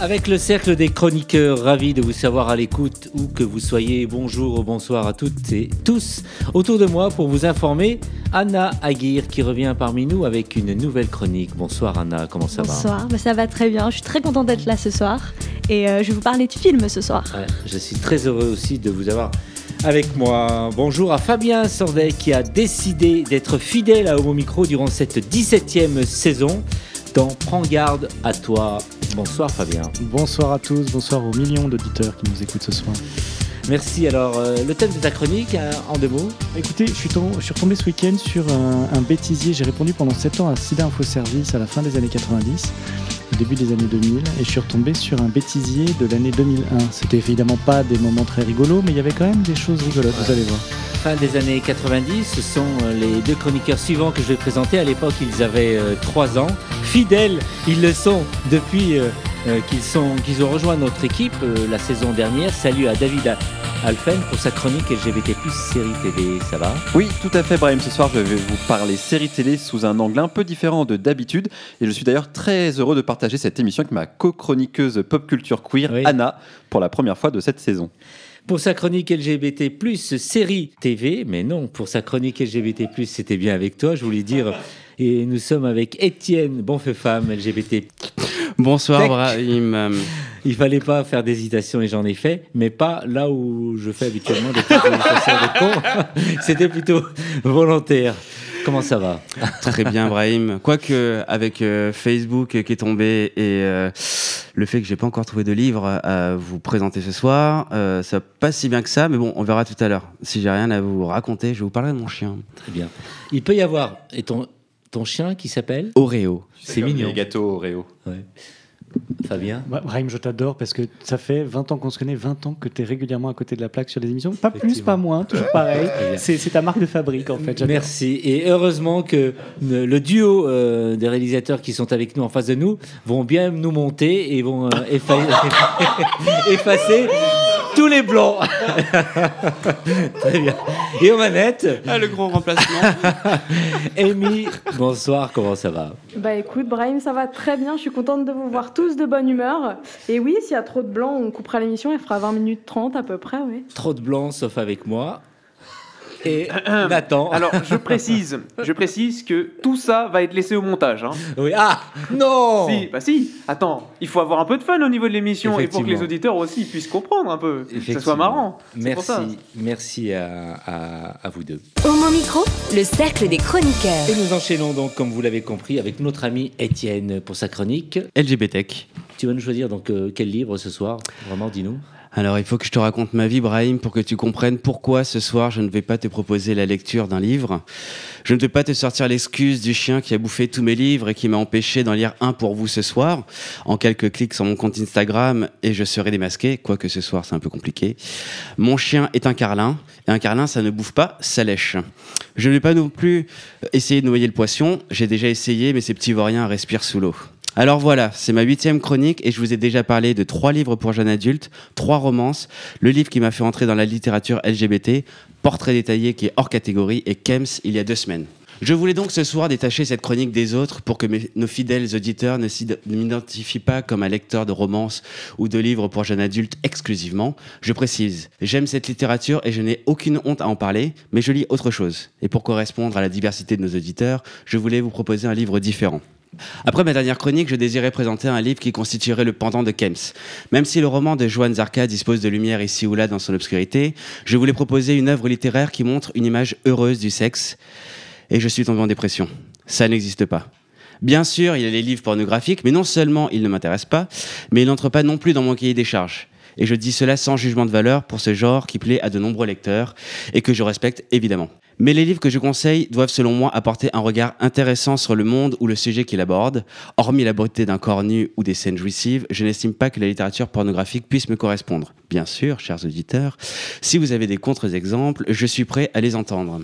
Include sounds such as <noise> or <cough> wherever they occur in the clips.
Avec le cercle des chroniqueurs, ravi de vous savoir à l'écoute, où que vous soyez. Bonjour ou bonsoir à toutes et tous. Autour de moi pour vous informer, Anna Aguirre qui revient parmi nous avec une nouvelle chronique. Bonsoir Anna, comment ça va? Bonsoir, bah, ça va très bien. Je suis très contente d'être là ce soir et euh, je vais vous parler du film ce soir. je suis très heureux aussi de vous avoir avec moi. Bonjour à Fabien Sordet qui a décidé d'être fidèle à Homo Micro durant cette 17e saison dans Prends garde à toi. Bonsoir Fabien. Bonsoir à tous, bonsoir aux millions d'auditeurs qui nous écoutent ce soir. Merci. Alors, euh, le thème de ta chronique, hein, en deux mots Écoutez, je suis, retombé ce week-end sur un, bêtisier. J'ai répondu pendant 7 ans à SIDA Info Service à la fin des années 90, au début des années 2000, et je suis retombé sur un bêtisier de l'année 2001. C'était évidemment pas des moments très rigolos, mais il y avait quand même des choses rigolotes, vous allez voir fin des années 90. Ce sont euh, les deux chroniqueurs suivants que je vais présenter. À l'époque, ils avaient 3 euh, ans. Fidèles, ils le sont depuis euh, qu'ils qu'ils ont rejoint notre équipe la saison dernière. Salut à David Alphen pour sa chronique LGBT série télé. Ça va? Oui, tout à fait, Brahim. Ce soir, je vais vous parler série télé sous un angle un peu différent de d'habitude. Et je suis d'ailleurs très heureux de partager cette émission avec ma co-chroniqueuse pop culture queer, Anna, pour la première fois de cette saison pour sa chronique LGBT+, série TV, mais non, pour sa chronique LGBT+, c'était bien avec toi, je voulais dire, et nous sommes avec Étienne Bonfeu-Femme, LGBT. Bonsoir Brahim. Il fallait pas faire d'hésitation et j'en ai fait, mais pas là où je fais habituellement des de. <laughs> C'était plutôt volontaire. Comment ça va? Très bien, Brahim. Quoique, avec euh, Facebook qui est tombé et euh, le fait que j'ai pas encore trouvé de livre à vous présenter ce soir, euh, ça passe si bien que ça, mais bon, on verra tout à l'heure. Si j'ai rien à vous raconter, je vais vous parler de mon chien. Très bien. Il peut y avoir. Et ton, ton chien qui s'appelle Oreo. C'est mignon. Les gâteaux Oreo. Ouais. Fabien Brahim, je t'adore parce que ça fait 20 ans qu'on se connaît, 20 ans que tu es régulièrement à côté de la plaque sur les émissions. Pas plus, pas moins, toujours pareil. <laughs> C'est ta marque de fabrique en fait. Merci. Et heureusement que le duo euh, des réalisateurs qui sont avec nous en face de nous vont bien nous monter et vont euh, <laughs> effacer tous les blancs. <laughs> Très bien. Et aux manettes. Ah, le grand remplacement. <laughs> Amy, bonsoir, comment ça va? Bah écoute, Brahim, ça va très bien. Je suis contente de vous voir tous de bonne humeur. Et oui, s'il y a trop de blancs, on coupera l'émission. Elle fera 20 minutes 30 à peu près, oui. Trop de blancs, sauf avec moi et <clears throat> Nathan. <clears throat> Alors, je précise, je précise que tout ça va être laissé au montage. Hein. Oui. Ah non Si, bah si. Attends, il faut avoir un peu de fun au niveau de l'émission et pour que les auditeurs aussi puissent comprendre un peu, que ça soit marrant. Merci, merci à, à, vous deux. Homo Micro, le cercle des chroniqueurs. Et nous enchaînons donc, comme vous l'avez compris, avec notre ami Étienne pour sa chronique. LGBT. Tu vas nous choisir donc euh, quel livre ce soir? Vraiment, dis-nous. Alors, il faut que je te raconte ma vie, Brahim, pour que tu comprennes pourquoi ce soir je ne vais pas te proposer la lecture d'un livre. Je ne vais pas te sortir l'excuse du chien qui a bouffé tous mes livres et qui m'a empêché d'en lire un pour vous ce soir. En quelques clics sur mon compte Instagram et je serai démasqué, quoique ce soir c'est un peu compliqué. Mon chien est un carlin et un carlin ça ne bouffe pas, ça lèche. Je ne vais pas non plus essayer de noyer le poisson. J'ai déjà essayé, mais ces petits vauriens respirent sous l'eau. Alors voilà, c'est ma huitième chronique et je vous ai déjà parlé de trois livres pour jeunes adultes, trois romances, le livre qui m'a fait entrer dans la littérature LGBT, Portrait détaillé qui est hors catégorie et Kems il y a deux semaines. Je voulais donc ce soir détacher cette chronique des autres pour que nos fidèles auditeurs ne m'identifient pas comme un lecteur de romances ou de livres pour jeunes adultes exclusivement. Je précise, j'aime cette littérature et je n'ai aucune honte à en parler, mais je lis autre chose. Et pour correspondre à la diversité de nos auditeurs, je voulais vous proposer un livre différent. Après ma dernière chronique, je désirais présenter un livre qui constituerait le pendant de Kems. Même si le roman de Joan Zarka dispose de lumière ici ou là dans son obscurité, je voulais proposer une œuvre littéraire qui montre une image heureuse du sexe. Et je suis tombé en dépression. Ça n'existe pas. Bien sûr, il y a les livres pornographiques, mais non seulement ils ne m'intéressent pas, mais ils n'entrent pas non plus dans mon cahier des charges. Et je dis cela sans jugement de valeur pour ce genre qui plaît à de nombreux lecteurs et que je respecte évidemment. Mais les livres que je conseille doivent selon moi apporter un regard intéressant sur le monde ou le sujet qu'il aborde. Hormis la beauté d'un corps nu ou des scènes jouissives, je n'estime pas que la littérature pornographique puisse me correspondre. Bien sûr, chers auditeurs, si vous avez des contre-exemples, je suis prêt à les entendre.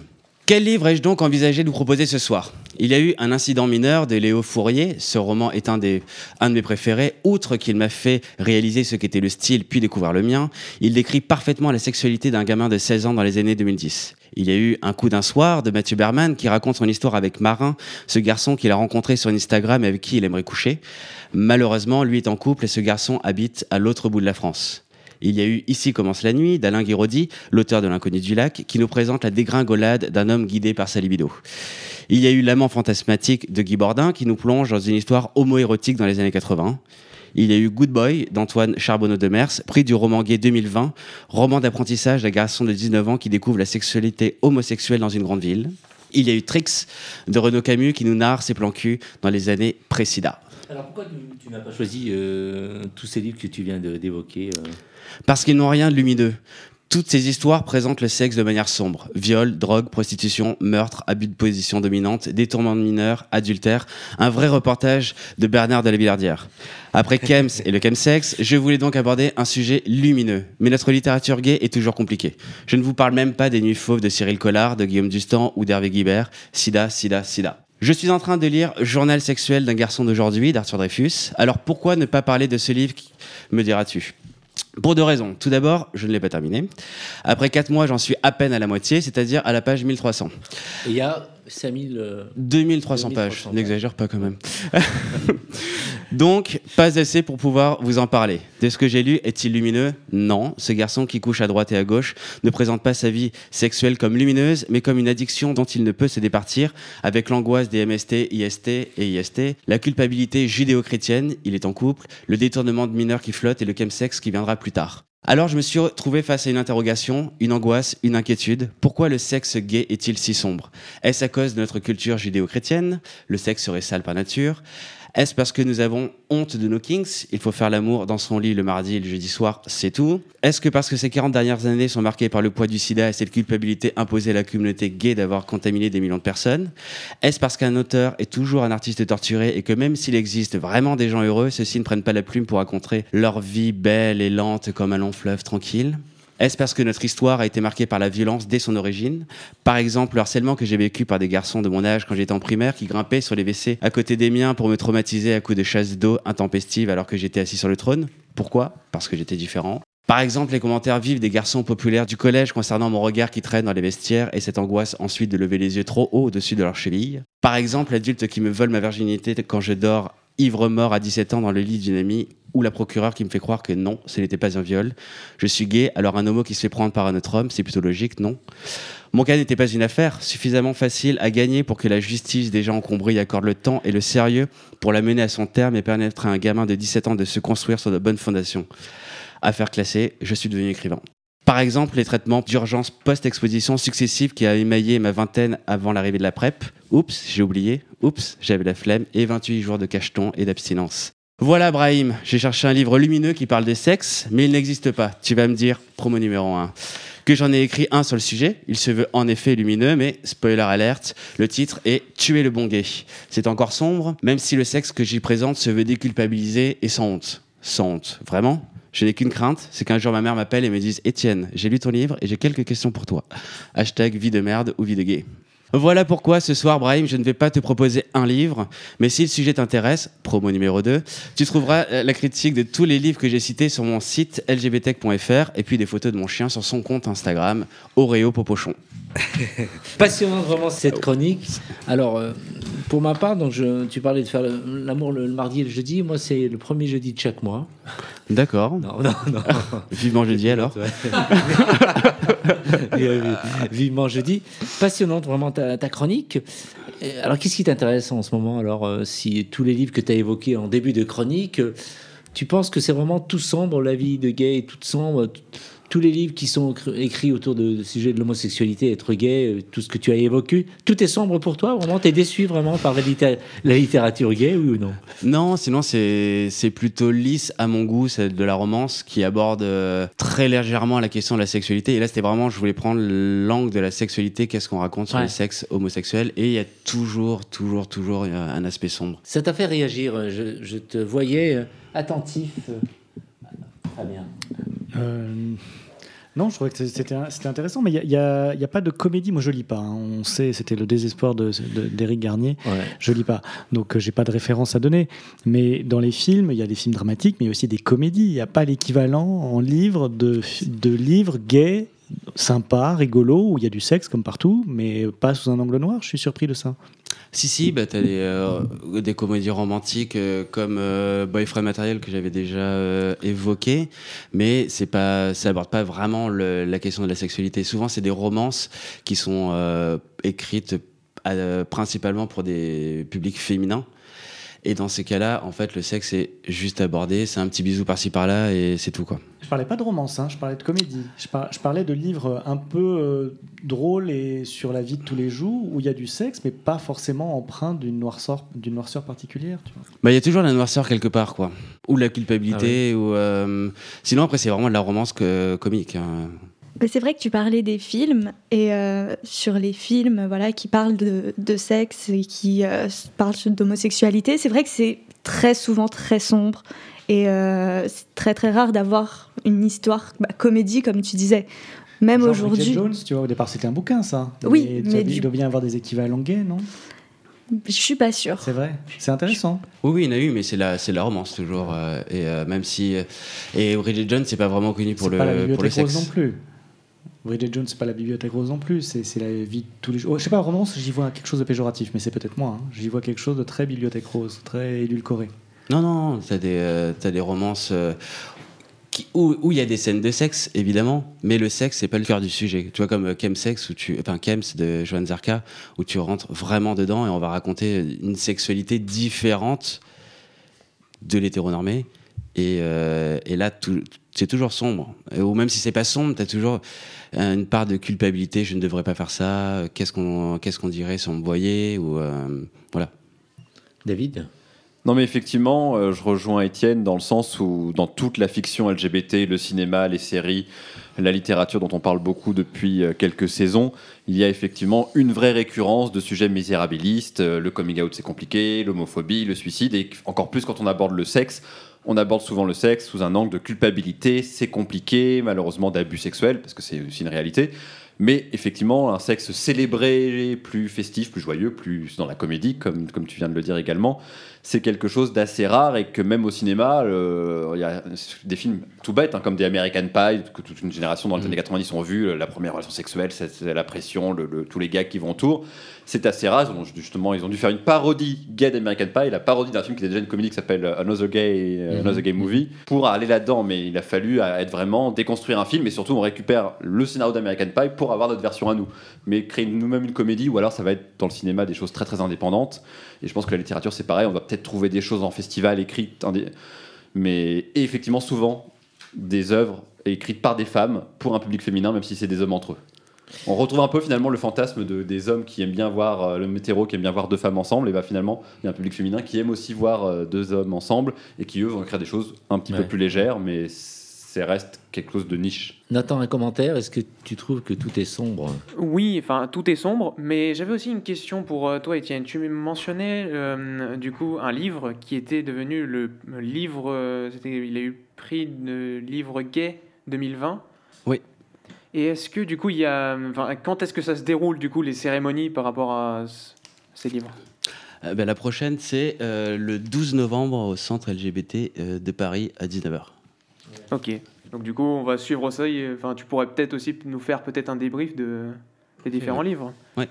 Quel livre ai-je donc envisagé de vous proposer ce soir? Il y a eu Un incident mineur de Léo Fourier. Ce roman est un, des, un de mes préférés. Outre qu'il m'a fait réaliser ce qu'était le style puis découvrir le mien, il décrit parfaitement la sexualité d'un gamin de 16 ans dans les années 2010. Il y a eu Un coup d'un soir de Mathieu Berman qui raconte son histoire avec Marin, ce garçon qu'il a rencontré sur Instagram et avec qui il aimerait coucher. Malheureusement, lui est en couple et ce garçon habite à l'autre bout de la France. Il y a eu Ici commence la nuit d'Alain Guiraudy, l'auteur de L'inconnu du lac, qui nous présente la dégringolade d'un homme guidé par sa libido. Il y a eu L'amant fantasmatique de Guy Bordin, qui nous plonge dans une histoire homo-érotique dans les années 80. Il y a eu Good Boy d'Antoine Charbonneau de Mers, prix du roman gay 2020, roman d'apprentissage d'un garçon de 19 ans qui découvre la sexualité homosexuelle dans une grande ville. Il y a eu Trix de Renaud Camus qui nous narre ses plans cul dans les années précédentes. Alors pourquoi tu, n'as pas choisi euh, tous ces livres que tu viens d'évoquer euh? Parce qu'ils n'ont rien de lumineux. Toutes ces histoires présentent le sexe de manière sombre. Viol, drogue, prostitution, meurtre, abus de position dominante, détournement de mineurs, adultère. Un vrai reportage de Bernard de la Villardière. Après Kems et le chemsex, je voulais donc aborder un sujet lumineux. Mais notre littérature gay est toujours compliquée. Je ne vous parle même pas des Nuits fauves de Cyril Collard, de Guillaume Dustan ou d'Hervé Guibert. Sida, sida, sida. Je suis en train de lire Journal sexuel d'un garçon d'aujourd'hui d'Arthur Dreyfus. Alors pourquoi ne pas parler de ce livre, me diras-tu? Pour deux raisons. Tout d'abord, je ne l'ai pas terminé. Après quatre mois, j'en suis à peine à la moitié, c'est-à-dire à la page 1300. il y a 5000... 2300 euh, pages, n'exagère pas quand même. <laughs> Donc, pas assez pour pouvoir vous en parler. De ce que j'ai lu, est-il lumineux? Non. Ce garçon qui couche à droite et à gauche ne présente pas sa vie sexuelle comme lumineuse, mais comme une addiction dont il ne peut se départir, avec l'angoisse des MST, IST et IST, la culpabilité judéo-chrétienne, il est en couple, le détournement de mineurs qui flotte et le chemsex qui viendra plus tard. Alors je me suis retrouvé face à une interrogation, une angoisse, une inquiétude. Pourquoi le sexe gay est-il si sombre? Est-ce à cause de notre culture judéo-chrétienne? Le sexe serait sale par nature est-ce parce que nous avons honte de nos kings? Il faut faire l'amour dans son lit le mardi et le jeudi soir, c'est tout. Est-ce que parce que ces 40 dernières années sont marquées par le poids du sida et cette culpabilité imposée à la communauté gay d'avoir contaminé des millions de personnes? Est-ce parce qu'un auteur est toujours un artiste torturé et que même s'il existe vraiment des gens heureux, ceux-ci ne prennent pas la plume pour raconter leur vie belle et lente comme un long fleuve tranquille? Est-ce parce que notre histoire a été marquée par la violence dès son origine? Par exemple, le harcèlement que j'ai vécu par des garçons de mon âge quand j'étais en primaire qui grimpaient sur les WC à côté des miens pour me traumatiser à coups de chasse d'eau intempestive alors que j'étais assis sur le trône. Pourquoi? Parce que j'étais différent. Par exemple, les commentaires vifs des garçons populaires du collège concernant mon regard qui traîne dans les vestiaires et cette angoisse ensuite de lever les yeux trop haut au-dessus de leurs chevilles. Par exemple, l'adulte qui me vole ma virginité quand je dors ivre mort à 17 ans dans le lit d'une amie ou la procureure qui me fait croire que non, ce n'était pas un viol. Je suis gay, alors un homo qui se fait prendre par un autre homme, c'est plutôt logique, non Mon cas n'était pas une affaire suffisamment facile à gagner pour que la justice déjà encombrée accorde le temps et le sérieux pour la mener à son terme et permettre à un gamin de 17 ans de se construire sur de bonnes fondations. Affaire classée, je suis devenu écrivain. Par exemple, les traitements d'urgence post-exposition successifs qui a émaillé ma vingtaine avant l'arrivée de la PrEP. Oups, j'ai oublié. Oups, j'avais la flemme. Et 28 jours de cacheton et d'abstinence. Voilà, Brahim, j'ai cherché un livre lumineux qui parle des sexes, mais il n'existe pas. Tu vas me dire, promo numéro 1. Que j'en ai écrit un sur le sujet. Il se veut en effet lumineux, mais spoiler alerte, le titre est Tuer le bon gay. C'est encore sombre, même si le sexe que j'y présente se veut déculpabilisé et sans honte. Sans honte, vraiment? Je n'ai qu'une crainte, c'est qu'un jour ma mère m'appelle et me dise Étienne, j'ai lu ton livre et j'ai quelques questions pour toi. Hashtag vie de merde ou vie de gay. Voilà pourquoi ce soir, Brahim, je ne vais pas te proposer un livre, mais si le sujet t'intéresse, promo numéro 2, tu trouveras euh, la critique de tous les livres que j'ai cités sur mon site lgbtech.fr et puis des photos de mon chien sur son compte Instagram, Oreo Popochon. <laughs> Passionnant vraiment cette chronique. Alors, euh, pour ma part, donc tu parlais de faire l'amour le, mardi et le jeudi. Moi, c'est le premier jeudi de chaque mois. D'accord. Non, non, non. <laughs> Vivement jeudi alors. <laughs> Vivement jeudi. Passionnante vraiment ta, chronique. Alors, qu'est-ce qui t'intéresse en ce moment Alors, euh, si tous les livres que tu as évoqués en début de chronique, tu penses que c'est vraiment tout sombre, la vie de gay, toute sombre tous les livres qui sont écrits autour de, sujet de l'homosexualité, être gay, euh, tout ce que tu as évoqué, tout est sombre pour toi Vraiment, t'es déçu vraiment par la, littérature gay, oui ou non? Non, sinon c'est plutôt lisse à mon goût, c'est de la romance qui aborde euh, très légèrement la question de la sexualité. Et là, c'était vraiment, je voulais prendre l'angle de la sexualité, qu'est-ce qu'on raconte sur le sexe homosexuel. Et il y a toujours, toujours, toujours un aspect sombre. Ça t'a fait réagir, je, je te voyais attentif. Euh, non, je trouvais que c'était intéressant, mais il n'y a, a, pas de comédie. Moi, je lis pas. Hein. On sait, c'était le désespoir d'Éric Garnier. Je lis pas. Donc, euh, j'ai pas de référence à donner. Mais dans les films, il y a des films dramatiques, mais il y a aussi des comédies. Il n'y a pas l'équivalent en livre de, de livres gays, sympas, rigolos, où il y a du sexe comme partout, mais pas sous un angle noir. Je suis surpris de ça. Si, si, bah, tu as des, euh, des, comédies romantiques euh, comme euh, Boyfriend Material que j'avais déjà évoqué, mais c'est pas, ça aborde pas vraiment la question de la sexualité. Souvent, c'est des romances qui sont écrites principalement pour des publics féminins. Et dans ces cas-là, en fait, le sexe est juste abordé, c'est un petit bisou par-ci par-là et c'est tout quoi. Je parlais pas de romance, hein, je parlais de comédie. Je, parlais de livres un peu euh, drôles et sur la vie de tous les jours où il y a du sexe, mais pas forcément empreint d'une noirceur, d'une noirceur particulière. Bah, il y a toujours la noirceur quelque part, quoi. Ou la culpabilité, ah ou. Euh, sinon, après, c'est vraiment de la romance comique. Hein. C'est vrai que tu parlais des films et euh, sur les films voilà, qui parlent de, sexe et qui parlent d'homosexualité, c'est vrai que c'est très souvent très sombre et euh, c'est très très rare d'avoir une histoire bah, comédie, comme tu disais. Même aujourd'hui. Jones, tu vois, au départ c'était un bouquin ça. Oui, mais, il doit bien avoir des équivalents gays, non? Je suis pas sûre. C'est vrai, c'est intéressant. Oui, oui, il y en a eu, mais c'est la, c'est la romance toujours. Euh, et euh, même si et Bridget Jones, c'est pas vraiment connu pour le pas la pour le sexe. non plus. Bridget Jones, c'est pas la bibliothèque rose non plus. C'est, la vie de tous les jours. Oh, je sais pas, romance, j'y vois quelque chose de péjoratif, mais c'est peut-être moi. Hein. J'y vois quelque chose de très bibliothèque rose, très édulcoré. Non, non, tu as, euh, des romances euh, où il y a des scènes de sexe, évidemment, mais le sexe, c'est pas le cœur du sujet. Tu vois, comme Chemsex, où tu, enfin, Chems de Joan Zarka, où tu rentres vraiment dedans et on va raconter une sexualité différente de l'hétéronormé. Et, euh, là, c'est toujours sombre. Ou même si c'est pas sombre, tu as toujours une part de culpabilité. Je ne devrais pas faire ça. Qu'est-ce qu'on qu'est-ce qu'on dirait si on me voyait ou, Voilà. David? Non, mais effectivement, euh, je rejoins Étienne dans le sens où, dans toute la fiction LGBT, le cinéma, les séries, la littérature dont on parle beaucoup depuis euh, quelques saisons, il y a effectivement une vraie récurrence de sujets misérabilistes. Euh, le coming out, c'est compliqué, l'homophobie, le suicide, et encore plus quand on aborde le sexe. On aborde souvent le sexe sous un angle de culpabilité, c'est compliqué, malheureusement d'abus sexuels, parce que c'est aussi une réalité. Mais effectivement, un sexe célébré, plus festif, plus joyeux, plus dans la comédie, comme, comme tu viens de le dire également, c'est quelque chose d'assez rare et que même au cinéma, il y a des films tout bêtes, hein, comme des American Pie, que toute une génération dans les mm. années 90 ont vu, la première relation sexuelle, c'est la pression, le, tous les gags qui vont autour. C'est assez rare, justement, ils ont dû faire une parodie gay d'American Pie, la parodie d'un film qui était déjà une comédie qui s'appelle Another Gay, mm-hmm. Another Gay Movie, pour aller là-dedans, mais il a fallu être vraiment déconstruire un film, et surtout on récupère le scénario d'American Pie pour avoir notre version à nous. Mais créer nous-mêmes une comédie, ou alors ça va être dans le cinéma des choses très très indépendantes. Et je pense que la littérature, c'est pareil. On va peut-être trouver des choses en festival écrites, mais effectivement, souvent, des œuvres écrites par des femmes pour un public féminin, même si c'est des hommes entre eux. On retrouve un peu finalement le fantasme de, des hommes qui aiment bien voir, euh, le météro qui aime bien voir deux femmes ensemble, et bah finalement il y a un public féminin qui aime aussi voir euh, deux hommes ensemble, et qui eux vont écrire des choses un petit peu plus légères, mais reste quelque chose de niche. Nathan, un commentaire Est-ce que tu trouves que tout est sombre? Oui, enfin tout est sombre, mais j'avais aussi une question pour euh, toi, Étienne. Tu mentionnais euh, du coup un livre qui était devenu le livre, il a eu prix de livre gay 2020. Oui. Et est-ce que du coup il y a, quand est-ce que ça se déroule du coup les cérémonies par rapport à ces livres? Ben, la prochaine, c'est le 12 novembre au centre LGBT de Paris à 19h. Ok. Donc du coup, on va suivre ça. Enfin, tu pourrais peut-être aussi nous faire peut-être un débrief de des différents livres. Ouais.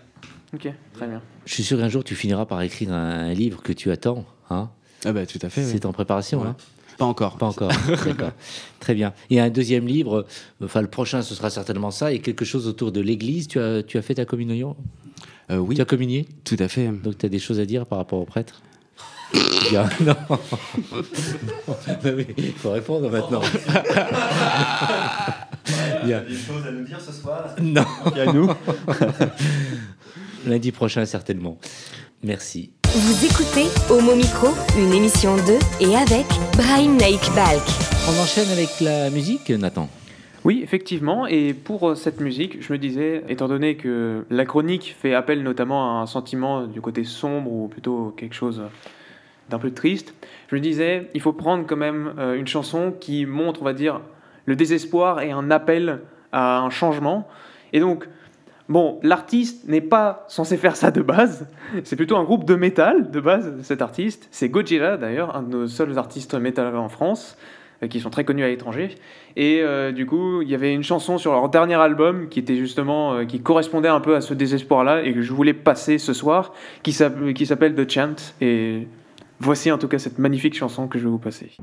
Ok, très bien. Je suis sûr qu'un jour tu finiras par écrire un, livre que tu attends, hein Ah bah tout à fait. C'est en préparation, hein Pas encore. Pas encore. <laughs> D'accord. Très bien. Et un deuxième livre. Enfin, le prochain, ce sera certainement ça. Et quelque chose autour de l'Église. Tu as, tu as fait ta communion? Euh, Oui. Tu as communié? Tout à fait. Donc tu as des choses à dire par rapport au prêtre? <laughs> Non. <laughs> Il faut répondre maintenant. Il y a des choses à nous dire ce soir Non. Il y a nous. Lundi prochain, certainement. Merci. Vous écoutez Homo Micro, une émission de et avec Brahim Naik Balk. On enchaîne avec la musique, Nathan oui, effectivement. Et pour euh, cette musique, je me disais, étant donné que la chronique fait appel notamment à un sentiment du côté sombre ou plutôt quelque chose d'un peu triste, je me disais, il faut prendre quand même euh, une chanson qui montre, on va dire, le désespoir et un appel à un changement. Et donc, bon, l'artiste n'est pas censé faire ça de base. C'est plutôt un groupe de métal de base, cet artiste. C'est Gojira d'ailleurs, un de nos seuls artistes métal en France. Euh, qui sont très connus à l'étranger. Et euh, du coup, il y avait une chanson sur leur dernier album qui était justement, euh, qui correspondait un peu à ce désespoir-là et que je voulais passer ce soir, qui s'appelle The Chant. Et voici en tout cas cette magnifique chanson que je vais vous passer.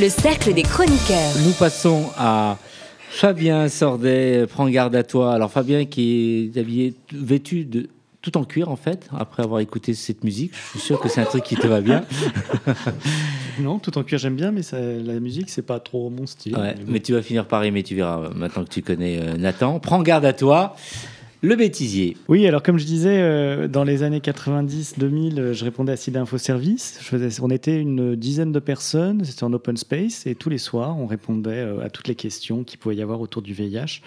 Le cercle des chroniqueurs. Nous passons à Fabien Sordet, prends garde à toi. Alors Fabien qui est habillé, vêtu de tout en cuir en fait, après avoir écouté cette musique. Je suis sûr que c'est un truc qui te va bien. <laughs> non, tout en cuir j'aime bien, mais la musique c'est pas trop mon style. mais tu vas finir par aimer, tu verras maintenant que tu connais euh, Nathan. Prends garde à toi. Le bêtisier. Oui, alors comme je disais, euh, dans les années 90-2000, je répondais à Sida Info Service. Je faisais, on était une dizaine de personnes, c'était en open space, et tous les soirs, on répondait à toutes les questions qu'il pouvait y avoir autour du VIH.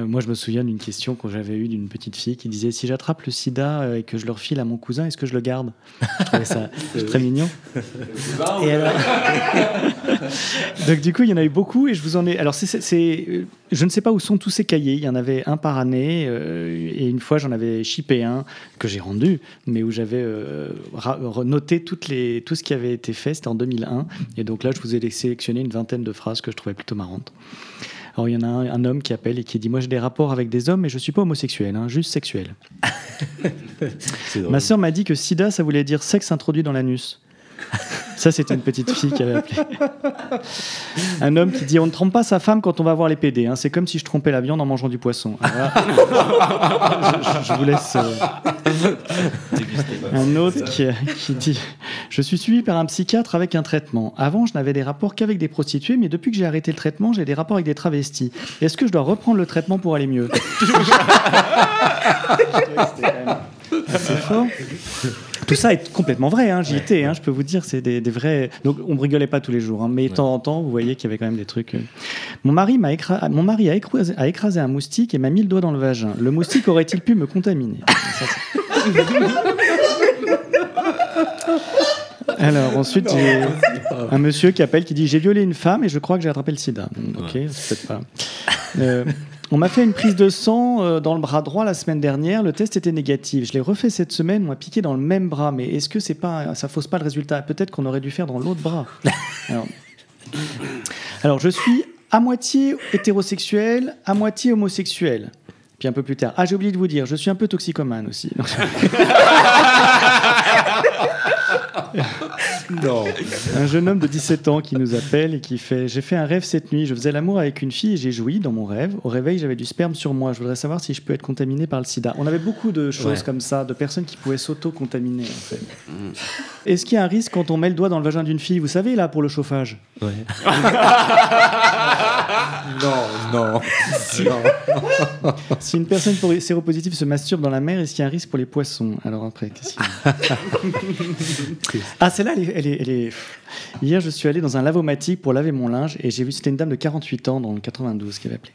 Euh, moi, je me souviens d'une question que j'avais eue d'une petite fille qui disait Si j'attrape le sida euh, et que je le refile à mon cousin, est-ce que je le garde? Ça <laughs> très mignon. et alors... <laughs> Donc, du coup, il y en a eu beaucoup et je vous en ai. Alors, c'est, euh, je ne sais pas où sont tous ces cahiers. Il y en avait un par année et une fois, j'en avais chippé un que j'ai rendu, mais où j'avais noté toutes les... tout ce qui avait été fait. C'était en 2001. Et donc là, je vous ai sélectionné une vingtaine de phrases que je trouvais plutôt marrantes. Alors il y en a un, homme qui appelle et qui dit Moi j'ai des rapports avec des hommes, mais je ne suis pas homosexuel, hein, juste sexuel. <laughs> Ma sœur m'a dit que sida, ça voulait dire sexe introduit dans l'anus. Ça, c'était une petite fille qui avait appelé. Un homme qui dit On ne trompe pas sa femme quand on va voir les PD. Hein. C'est comme si je trompais la viande en mangeant du poisson. je, vous laisse. Euh, un autre qui, qui, dit Je suis suivi par un psychiatre avec un traitement. Avant, je n'avais des rapports qu'avec des prostituées, mais depuis que j'ai arrêté le traitement, j'ai des rapports avec des travestis. Est-ce que je dois reprendre le traitement pour aller mieux? <laughs> C'est fort. Tout ça est complètement vrai, hein, j'y étais, hein, je peux vous dire, c'est des, vrais. Donc on ne rigolait pas tous les jours, hein, mais de temps en temps, vous voyez qu'il y avait quand même des trucs. Euh. Mon mari, m'a Mon mari a, écrasé, a écrasé un moustique et m'a mis le doigt dans le vagin. Le moustique aurait-il pu me contaminer? Alors ensuite, j'ai un monsieur qui appelle qui dit J'ai violé une femme et je crois que j'ai attrapé le sida. Ok, c'est peut-être pas. Euh, <laughs> on m'a fait une prise de sang euh, dans le bras droit la semaine dernière. Le test était négatif. Je l'ai refait cette semaine. On m'a piqué dans le même bras. Mais est-ce que c'est pas, ça fausse pas le résultat? Peut-être qu'on aurait dû faire dans l'autre bras. <laughs> Alors, je suis à moitié hétérosexuel, à moitié homosexuel. Puis un peu plus tard. Ah, j'ai oublié de vous dire, je suis un peu toxicomane aussi. <laughs> non. Un jeune homme de 17 ans qui nous appelle et qui fait J'ai fait un rêve cette nuit. Je faisais l'amour avec une fille et j'ai joui dans mon rêve. Au réveil, j'avais du sperme sur moi. Je voudrais savoir si je peux être contaminé par le sida. On avait beaucoup de choses comme ça, de personnes qui pouvaient s'auto-contaminer. En fait. Mm. Est-ce qu'il y a un risque quand on met le doigt dans le vagin d'une fille Vous savez, là, pour le chauffage? Ouais. <laughs> non, non. Si, si une personne séropositive se masturbe dans la mer, est-ce qu'il y a un risque pour les poissons? Alors après, qu'est-ce qu'il y a? <laughs> Ah, celle-là, elle est, Hier, je suis allé dans un lavomatique pour laver mon linge et j'ai vu, c'était une dame de 48 ans dans le 92 qui avait appelé.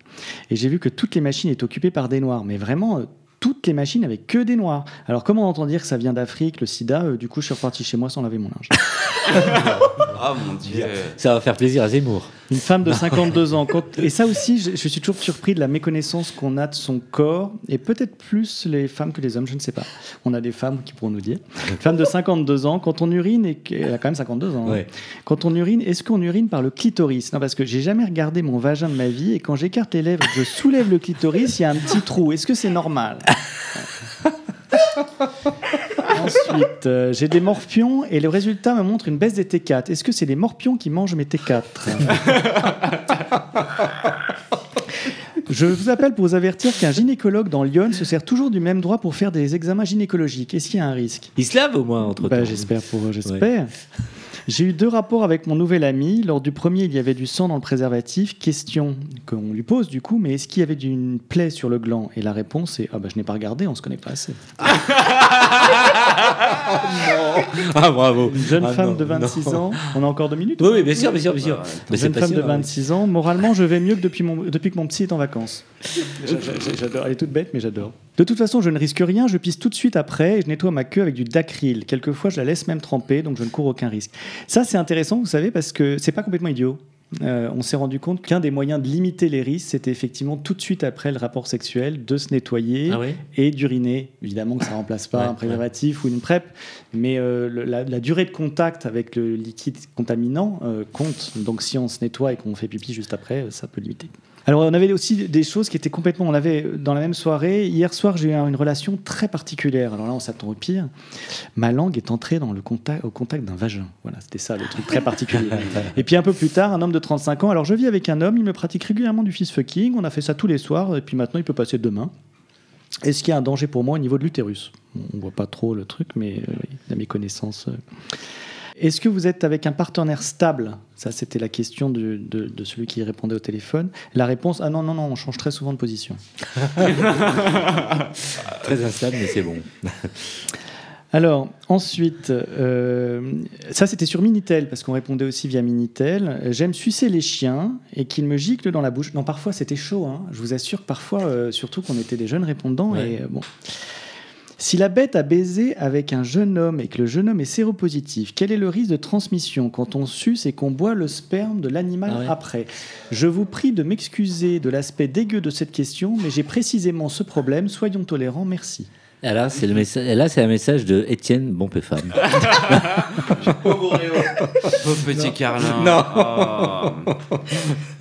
Et j'ai vu que toutes les machines étaient occupées par des noirs, mais vraiment euh, toutes les machines avec que des noirs. Alors comment on entend dire que ça vient d'Afrique, le sida euh, Du coup, je suis reparti chez moi sans laver mon linge? <laughs> ah mon dieu. Ça va faire plaisir à Zemmour. Une femme de 52 ans. Et ça aussi, je, suis toujours surpris de la méconnaissance qu'on a de son corps, et peut-être plus les femmes que les hommes, je ne sais pas. On a des femmes qui pourront nous dire. Une femme de 52 ans, quand on urine, et elle a quand même 52 ans, hein. quand on urine, est-ce qu'on urine par le clitoris? Non, parce que j'ai jamais regardé mon vagin de ma vie, et quand j'écarte les lèvres, je soulève le clitoris, il y a un petit trou. Est-ce que c'est normal? <laughs> Ensuite, euh, j'ai des morpions et le résultat me montre une baisse des T4. Est-ce que c'est les morpions qui mangent mes T4 Je vous appelle pour vous avertir qu'un gynécologue dans Lyon se sert toujours du même droit pour faire des examens gynécologiques. Est-ce qu'il y a un risque? Il se lave au moins entre bah, J'espère pour j'espère. J'ai eu deux rapports avec mon nouvel ami. Lors du premier, il y avait du sang dans le préservatif. Question qu'on lui pose du coup, mais est-ce qu'il y avait une plaie sur le gland? Et la réponse est Ah bah je n'ai pas regardé, on se connaît pas assez. <laughs> Ah bravo Une jeune ah, femme de 26 ans. On a encore deux minutes Oui, bien sûr, bien sûr, bien sûr. Une jeune femme de 26 ans. Moralement, je vais mieux que depuis, mon, depuis que mon psy est en vacances. <laughs> J'adore. Elle est toute bête, mais j'adore. De toute façon, je ne risque rien, je pisse tout de suite après et je nettoie ma queue avec du dacryl. Quelquefois, je la laisse même tremper, donc je ne cours aucun risque. Ça, c'est intéressant, vous savez, parce que c'est pas complètement idiot. Euh, on s'est rendu compte qu'un des moyens de limiter les risques, c'était effectivement tout de suite après le rapport sexuel de se nettoyer ah et d'uriner. Évidemment que ça ne remplace pas un préservatif ou une PrEP, mais euh, la, durée de contact avec le liquide contaminant euh, compte. Donc si on se nettoie et qu'on fait pipi juste après, ça peut limiter. Alors, on avait aussi des choses qui étaient complètement. On avait dans la même soirée. Hier soir, j'ai eu une relation très particulière. Alors là, on s'attend au pire. Ma langue est entrée dans le contact, au contact d'un vagin. Voilà, c'était ça, le truc très particulier. <laughs> et puis un peu plus tard, un homme de 35 ans. Alors, je vis avec un homme, il me pratique régulièrement du fist fucking. On a fait ça tous les soirs. Et puis maintenant, il peut passer demain. Est-ce qu'il y a un danger pour moi au niveau de l'utérus On ne voit pas trop le truc, mais euh, a mes connaissances. Euh. Est-ce que vous êtes avec un partenaire stable? Ça, c'était la question de, de, celui qui répondait au téléphone. La réponse ah non, non, non, on change très souvent de position. <laughs> très instable, mais c'est bon. <laughs> Alors, ensuite, euh, ça c'était sur Minitel, parce qu'on répondait aussi via Minitel. J'aime sucer les chiens et qu'ils me giclent dans la bouche. Non, parfois c'était chaud, hein. je vous assure que parfois, euh, surtout qu'on était des jeunes répondants. Et, euh, bon. Si la bête a baisé avec un jeune homme et que le jeune homme est séropositif, quel est le risque de transmission quand on suce et qu'on boit le sperme de l'animal ah après? Je vous prie de m'excuser de l'aspect dégueu de cette question, mais j'ai précisément ce problème. Soyons tolérants, merci. Et là, c'est le message. là, c'est un message de Étienne Bonpé-Femme. <laughs> Pauvre petit Carlin. Non. Oh.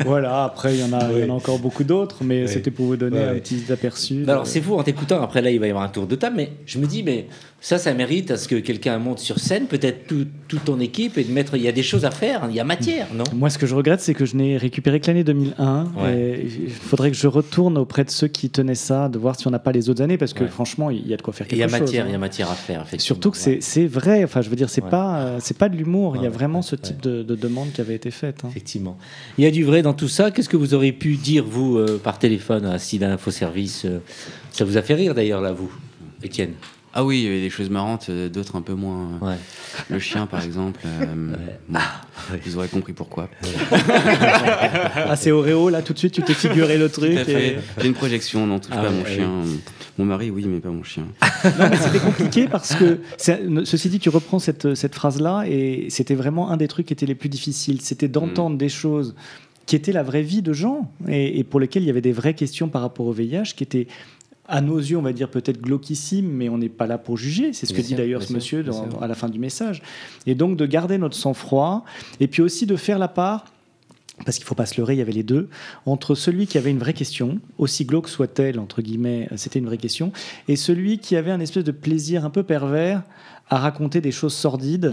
voilà. Après, il y en a, y en a encore beaucoup d'autres, mais c'était pour vous donner un petit aperçu. Alors, c'est fou en t'écoutant. Après, là, il va y avoir un tour de table, mais je me dis, mais ça, ça mérite à ce que quelqu'un monte sur scène, peut-être toute ton équipe, et de mettre. Il y a des choses à faire, il y a matière, non? Moi, ce que je regrette, c'est que je n'ai récupéré que l'année 2001. il faudrait que je retourne auprès de ceux qui tenaient ça, de voir si on n'a pas les autres années, parce que franchement, il y a de quoi faire quelque chose. Il y a matière, il y a hein. matière à faire. Surtout que c'est vrai. Enfin, je veux dire, c'est pas c'est pas de l'humour. il y a vraiment ce type de, demande qui avait été faite. Hein. Effectivement. Il y a du vrai dans tout ça. Qu'est-ce que vous auriez pu dire vous euh, par téléphone à Sida Info Service euh, Ça vous a fait rire d'ailleurs là, vous, Étienne? Ah oui, il y avait des choses marrantes, euh, d'autres un peu moins. Euh, le chien, par exemple. Euh, ah, vous aurez compris pourquoi. <laughs> ah, c'est Oreo, là, tout de suite, tu t'es figuré le truc. J'ai une projection, non, touche ah pas mon chien. Mon mari, oui, mais pas mon chien. <laughs> non, mais c'était compliqué parce que, ceci dit, tu reprends cette, cette phrase-là et c'était vraiment un des trucs qui étaient les plus difficiles. C'était d'entendre mm. des choses qui étaient la vraie vie de gens et, et, pour lesquelles il y avait des vraies questions par rapport au VIH qui étaient à nos yeux, on va dire peut-être glauquissime, mais on n'est pas là pour juger. C'est ce que dit d'ailleurs ce monsieur à la fin du message. Et donc de garder notre sang-froid, et puis aussi de faire la part parce qu'il ne faut pas se leurrer, il y avait les deux, entre celui qui avait une vraie question, aussi glauque soit-elle, entre guillemets, c'était une vraie question, et celui qui avait un espèce de plaisir un peu pervers à raconter des choses sordides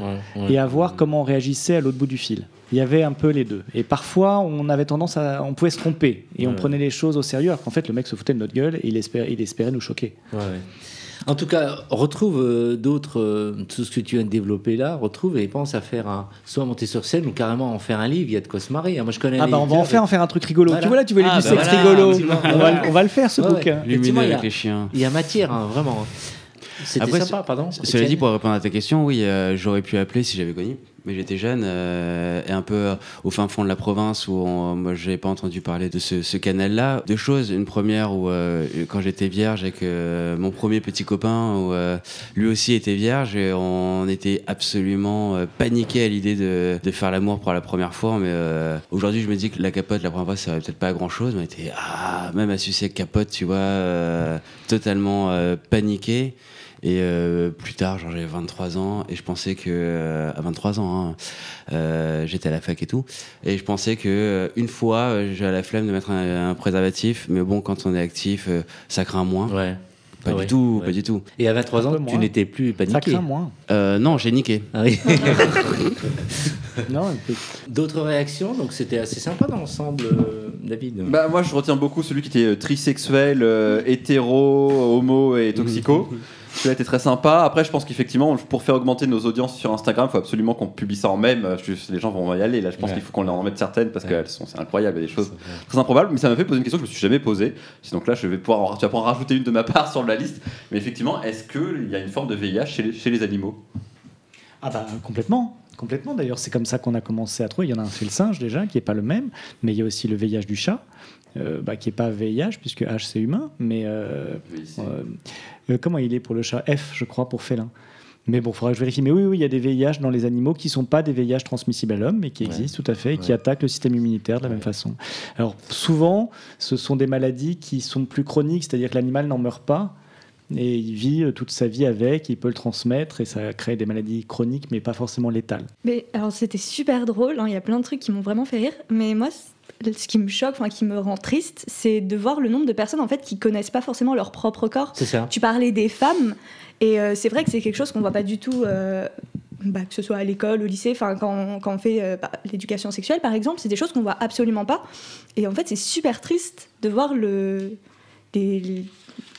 et à voir comment on réagissait à l'autre bout du fil. Il y avait un peu les deux. Et parfois, on avait tendance à. On pouvait se tromper. Et on prenait les choses au sérieux, alors qu'en fait, le mec se foutait de notre gueule et il espérait, il espérait nous choquer. En tout cas, retrouve euh, d'autres, euh, tout ce que tu viens de développer là, retrouve et pense à faire un, soit monter sur scène ou carrément en faire un livre, il y a de quoi se marrer. Moi je connais Ah bah on va en faire, en faire un truc rigolo. Tu vois là, tu veux ah, du bah sexe rigolo. On va, le faire ce bouquin. avec les chiens. Il y a matière, hein, vraiment. C'était sympa, pardon. Cela dit, pour répondre à ta question, oui, euh, j'aurais pu appeler si j'avais connu mais j'étais jeune euh, et un peu au fin fond de la province où on, moi j'avais pas entendu parler de ce, canal-là. Deux choses. Une première où euh, quand j'étais vierge avec euh, mon premier petit copain, où lui aussi était vierge et on était absolument paniqué à l'idée de, de, faire l'amour pour la première fois. Mais aujourd'hui je me dis que la capote la première fois ça aurait peut-être pas grand-chose, mais on était ah, même à sucer capote, tu vois, totalement paniqué. Et euh, plus tard, j'avais 23 ans et je pensais que euh, à 23 ans, hein, euh, j'étais à la fac et tout, et je pensais que une fois, j'ai la flemme de mettre un, préservatif, mais bon, quand on est actif, ça craint moins. Ouais. Pas du tout, pas du tout. Et à 23 ans, tu n'étais plus paniqué. Ça craint moins. non, j'ai niqué. Ah <laughs> non, <laughs> D'autres réactions, donc c'était assez sympa dans l'ensemble, David. Bah moi, je retiens beaucoup celui qui était trisexuel, hétéro, homo et toxico. <laughs> Celui-là était très sympa. Après, je pense qu'effectivement, pour faire augmenter nos audiences sur Instagram, il faut absolument qu'on publie ça en même. Les gens vont y aller. Là, je pense qu'il faut qu'on en mette certaines parce qu'elles sont c'est incroyable. Il y a des choses très improbables. Mais ça m'a fait poser une question que je me suis jamais posée. Donc là, je vais pouvoir, en, tu vas pouvoir en rajouter une de ma part sur la liste. Mais effectivement, est-ce qu'il y a une forme de VIH chez les, chez les animaux? Ah bah complètement. Complètement, d'ailleurs, c'est comme ça qu'on a commencé à trouver. Il y en a un chez le singe déjà, qui n'est pas le même, mais il y a aussi le VIH du chat. Euh, bah, qui n'est pas VIH, puisque H c'est humain, mais euh, euh, comment il est pour le chat? F, je crois, pour félin. Mais bon, il faudra que je vérifie. Mais oui, oui, il y a des VIH dans les animaux qui ne sont pas des VIH transmissibles à l'homme, mais qui existent tout à fait et qui attaquent le système immunitaire de la même façon. Alors, souvent, ce sont des maladies qui sont plus chroniques, c'est-à-dire que l'animal n'en meurt pas, et il vit toute sa vie avec, il peut le transmettre et ça crée des maladies chroniques mais pas forcément létales. Mais alors c'était super drôle, hein, il y a plein de trucs qui m'ont vraiment fait rire, mais moi ce qui me choque, enfin qui me rend triste, c'est de voir le nombre de personnes en fait qui connaissent pas forcément leur propre corps. Ça. Tu parlais des femmes, et euh, c'est vrai que c'est quelque chose qu'on voit pas du tout. euh, bah, que ce soit à l'école, au lycée, enfin quand, quand on fait euh, bah, l'éducation sexuelle par exemple, c'est des choses qu'on voit absolument pas. Et en fait, c'est super triste de voir le, les-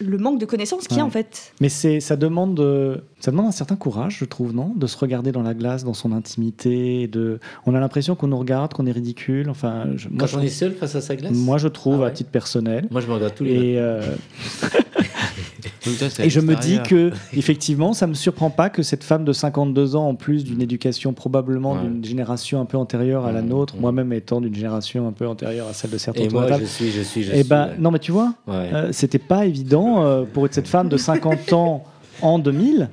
le manque de connaissances qu'il y a Ouais. en fait. Mais c'est, ça demande, euh, ça demande un certain courage, je trouve, non? De se regarder dans la glace, dans son intimité. De, on a l'impression qu'on nous regarde, qu'on est ridicule. Enfin, je- moi, Quand on je, est seul face à sa glace? Moi, je trouve, Ah ouais à titre personnel. Moi, je me regarde tous les. Et, euh, <laughs> Toi, et je me dis que, <laughs> effectivement, ça me surprend pas que cette femme de 52 ans, en plus d'une éducation probablement Ouais. d'une génération un peu antérieure à la Mmh, nôtre, mmh. moi-même étant d'une génération un peu antérieure à celle de certains Et moi, je suis, je suis, je eh suis. ben, ouais. non, mais tu vois, euh, c'était pas évident euh, pour cette femme de 50 ans en 2000.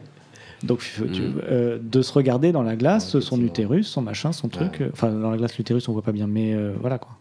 Donc, tu- Mm. euh, de se regarder dans la glace, son utérus, son machin, son truc. Euh, Enfin, dans la glace, l'utérus, on voit pas bien, mais euh, voilà quoi.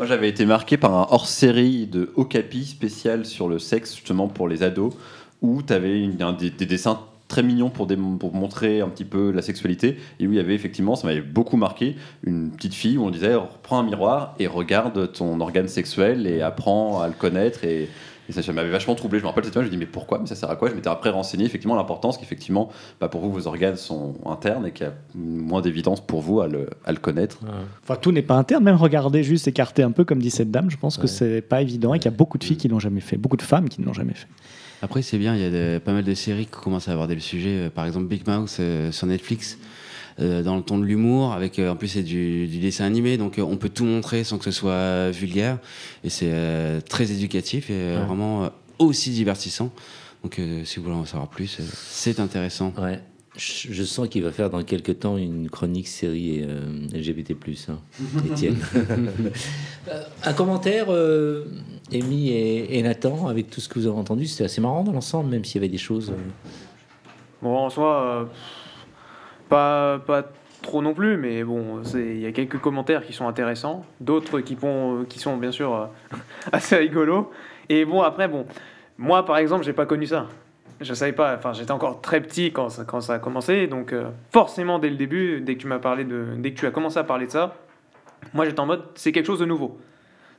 Moi, j'avais été marqué par un hors-série de Okapi spécial sur le sexe, justement pour les ados, où tu avais des, des dessins très mignons pour, pour montrer un petit peu la sexualité, et où il y avait effectivement, ça m'avait beaucoup marqué, une petite fille où on disait reprends un miroir et regarde ton organe sexuel et apprends à le connaître. Et, et ça, ça m'avait vachement troublé. Je me rappelle cette image, je me dis mais pourquoi? Mais ça sert à quoi? Je m'étais après renseigné effectivement l'importance qu'effectivement, bah, pour vous, vos organes sont internes et qu'il y a moins d'évidence pour vous à le, à le connaître. Ouais. Enfin, tout n'est pas interne, même regarder juste écarter un peu, comme dit cette dame, je pense que Ouais. c'est pas évident et qu'il y a beaucoup de filles qui l'ont jamais fait, beaucoup de femmes qui ne l'ont jamais fait. Après, c'est bien, il y a de- pas mal de séries qui commencent à aborder le sujet. Euh, Par exemple, Big Mouth euh, sur Netflix, dans le ton de l'humour, avec euh, en plus c'est du, du dessin animé, donc euh, on peut tout montrer sans que ce soit vulgaire. Et c'est euh, très éducatif et euh, Ouais. vraiment euh, aussi divertissant. Donc, euh, si vous voulez en savoir plus, euh, c'est intéressant. Ouais. Je, sens qu'il va faire dans quelques temps une chronique série euh, LGBT+, hein, <laughs> Étienne. Euh, un commentaire, euh, Amy et, et Nathan, avec tout ce que vous avez entendu, c'était assez marrant dans l'ensemble, même s'il y avait des choses... euh, Bon, en soi, euh, pas, pas trop non plus, mais bon, il y a quelques commentaires qui sont intéressants, d'autres qui, qui sont bien sûr euh, <laughs> assez rigolos. Et bon, après, bon, moi par exemple, j'ai pas connu ça. Je savais pas, enfin, j'étais encore très petit quand ça, quand ça a commencé, donc euh, forcément, dès le début, dès que tu m'as parlé de, dès que tu as commencé à parler de ça, moi j'étais en mode, c'est quelque chose de nouveau.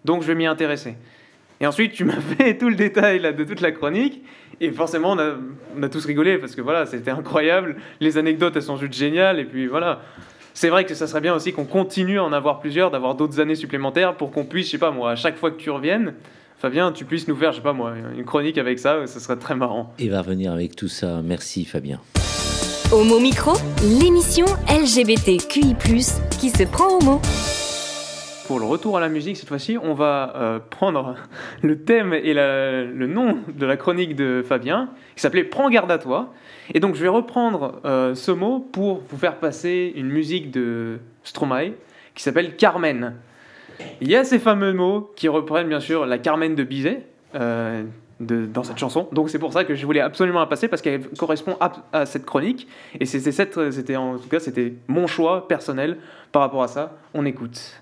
Donc je vais m'y intéresser. Et ensuite, tu m'as <laughs> fait tout le détail là, de toute la chronique. Et forcément, on a, on a tous rigolé parce que voilà, c'était incroyable. Les anecdotes, elles sont juste géniales. Et puis voilà. C'est vrai que ça serait bien aussi qu'on continue à en avoir plusieurs, d'avoir d'autres années supplémentaires pour qu'on puisse, je sais pas moi, à chaque fois que tu reviennes, Fabien, tu puisses nous faire, je sais pas moi, une chronique avec ça, ça serait très marrant. Il va revenir avec tout ça. Merci Fabien. Homo Micro, l'émission LGBTQI+, qui se prend au mot. Pour le retour à la musique, cette fois-ci, on va euh, prendre <laughs> le thème et le nom de la chronique de Fabien, qui s'appelait Prends garde à toi. Et donc, je vais reprendre euh, ce mot pour vous faire passer une musique de Stromae qui s'appelle Carmen. Il y a ces fameux mots qui reprennent bien sûr la Carmen de Bizet euh, dans cette chanson. Donc, c'est pour ça que je voulais absolument la passer parce qu'elle correspond à, à cette chronique. Et c'était en tout cas, c'était mon choix personnel par rapport à ça. On écoute.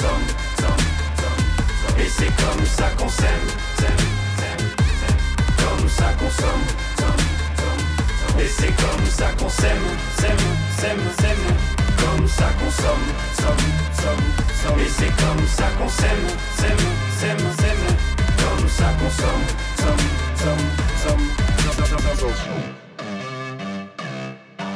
Somme. Et c'est comme ça qu'on s'aime. Comme ça qu'on somme. Et c'est comme ça qu'on s'aime, s'aime, s'aime, s'aime. Comme ça qu'on somme, somme, somme. Et c'est comme ça qu'on s'aime, s'aime, s'aime, s'aime. Comme ça qu'on somme, somme, somme, somme, somme, somme.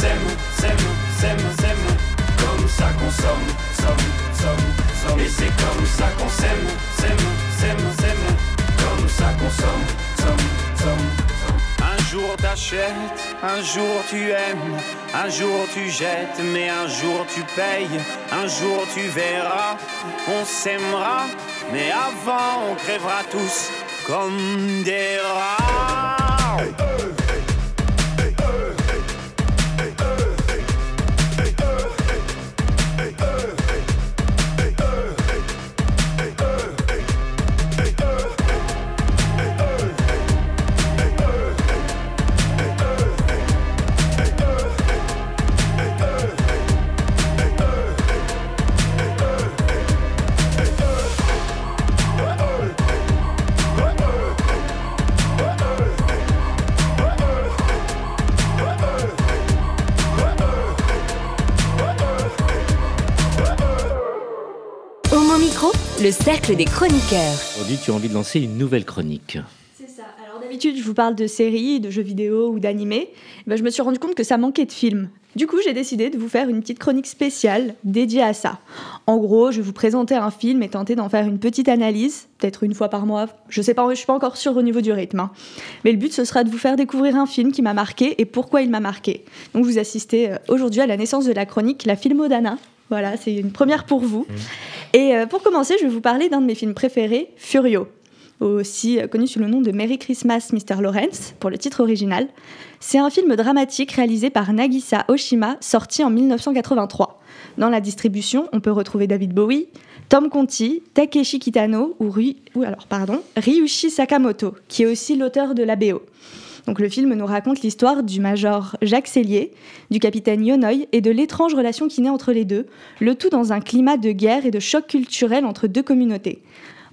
s'aime. S'aime, s'aime, s'aime. Comme ça qu'on somme. Somme, somme, somme. Et c'est comme ça qu'on s'aime. S'aime, s'aime, s'aime. Comme ça qu'on somme. Somme, somme. Un jour t'achètes, un jour tu aimes, un jour tu jettes, mais un jour tu payes, un jour tu verras, on s'aimera, mais avant on crèvera tous comme des rats. Le cercle des chroniqueurs. Aujourd'hui, tu as envie de lancer une nouvelle chronique. C'est ça. Alors d'habitude, je vous parle de séries, de jeux vidéo ou d'animés. Ben, je me suis rendu compte que ça manquait de films. Du coup, j'ai décidé de vous faire une petite chronique spéciale dédiée à ça. En gros, je vais vous présenter un film et tenter d'en faire une petite analyse, peut-être une fois par mois. Je sais pas, je suis pas encore sûre au niveau du rythme. hein. Mais le but, ce sera de vous faire découvrir un film qui m'a marqué et pourquoi il m'a marqué. Donc, vous assistez euh, aujourd'hui à la naissance de la chronique La Filmodana. Voilà, c'est une première pour vous. Et euh, pour commencer, je vais vous parler d'un de mes films préférés, Furio, aussi euh, connu sous le nom de Merry Christmas, Mr. Lawrence, pour le titre original. C'est un film dramatique réalisé par Nagisa Oshima, sorti en 1983. Dans la distribution, on peut retrouver David Bowie, Tom Conti, Takeshi Kitano ou, alors, pardon, Ryushi Sakamoto, qui est aussi l'auteur de la BO. Donc le film nous raconte l'histoire du major Jacques Cellier, du capitaine Yonoi et de l'étrange relation qui naît entre les deux, le tout dans un climat de guerre et de choc culturel entre deux communautés.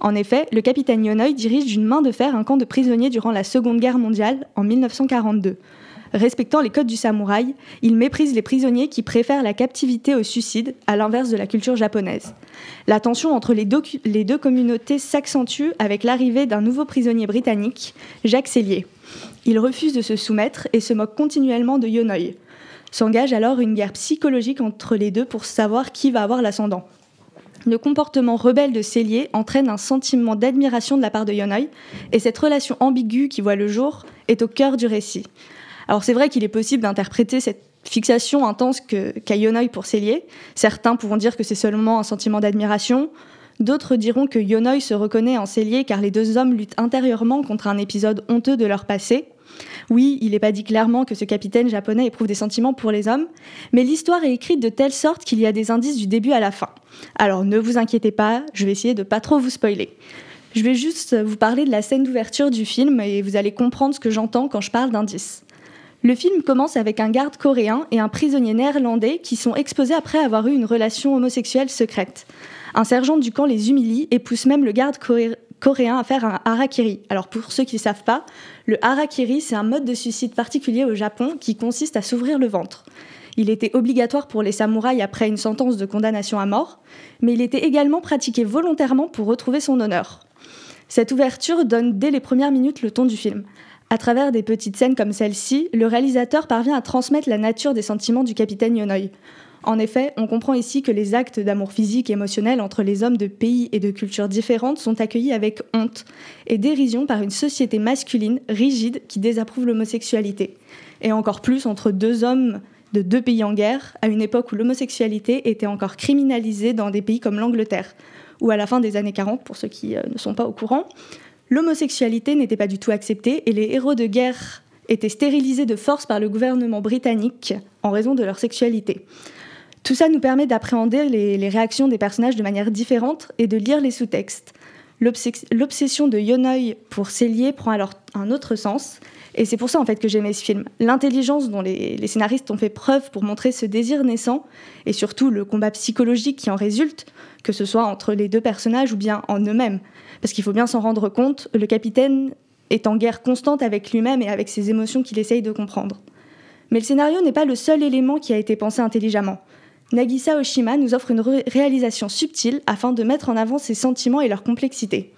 En effet, le capitaine Yonoi dirige d'une main de fer un camp de prisonniers durant la Seconde Guerre mondiale en 1942. Respectant les codes du samouraï, il méprise les prisonniers qui préfèrent la captivité au suicide, à l'inverse de la culture japonaise. La tension entre les deux, communautés s'accentue avec l'arrivée d'un nouveau prisonnier britannique, Jacques Cellier. Il refuse de se soumettre et se moque continuellement de Yonoi. S'engage alors une guerre psychologique entre les deux pour savoir qui va avoir l'ascendant. Le comportement rebelle de Cellier entraîne un sentiment d'admiration de la part de Yonoi, et cette relation ambiguë qui voit le jour est au cœur du récit. Alors c'est vrai qu'il est possible d'interpréter cette fixation intense qu'a Yonoi pour Cellier. Certains pourront dire que c'est seulement un sentiment d'admiration, d'autres diront que Yonoi se reconnaît en Cellier car les deux hommes luttent intérieurement contre un épisode honteux de leur passé. Oui, il n'est pas dit clairement que ce capitaine japonais éprouve des sentiments pour les hommes, mais l'histoire est écrite de telle sorte qu'il y a des indices du début à la fin. Alors ne vous inquiétez pas, je vais essayer de pas trop vous spoiler. Je vais juste vous parler de la scène d'ouverture du film et vous allez comprendre ce que j'entends quand je parle d'indices. Le film commence avec un garde coréen et un prisonnier néerlandais qui sont exposés après avoir eu une relation homosexuelle secrète. Un sergent du camp les humilie et pousse même le garde coré- coréen à faire un harakiri. Alors pour ceux qui ne savent pas, le harakiri c'est un mode de suicide particulier au Japon qui consiste à s'ouvrir le ventre. Il était obligatoire pour les samouraïs après une sentence de condamnation à mort, mais il était également pratiqué volontairement pour retrouver son honneur. Cette ouverture donne dès les premières minutes le ton du film. À travers des petites scènes comme celle-ci, le réalisateur parvient à transmettre la nature des sentiments du capitaine Yonoi. En effet, on comprend ici que les actes d'amour physique et émotionnel entre les hommes de pays et de cultures différentes sont accueillis avec honte et dérision par une société masculine rigide qui désapprouve l'homosexualité. Et encore plus entre deux hommes de deux pays en guerre, à une époque où l'homosexualité était encore criminalisée dans des pays comme l'Angleterre, où à la fin des années 40, pour ceux qui euh, ne sont pas au courant, l'homosexualité n'était pas du tout acceptée et les héros de guerre étaient stérilisés de force par le gouvernement britannique en raison de leur sexualité. Tout ça nous permet d'appréhender les, réactions des personnages de manière différente et de lire les sous-textes. L'obsession de Yonoy pour Célier prend alors un autre sens, et c'est pour ça en fait que j'aimais ce film. L'intelligence dont les, scénaristes ont fait preuve pour montrer ce désir naissant, et surtout le combat psychologique qui en résulte, que ce soit entre les deux personnages ou bien en eux-mêmes. Parce qu'il faut bien s'en rendre compte, le capitaine est en guerre constante avec lui-même et avec ses émotions qu'il essaye de comprendre. Mais le scénario n'est pas le seul élément qui a été pensé intelligemment. Nagisa Oshima nous offre une réalisation subtile afin de mettre en avant ses sentiments et leur complexité.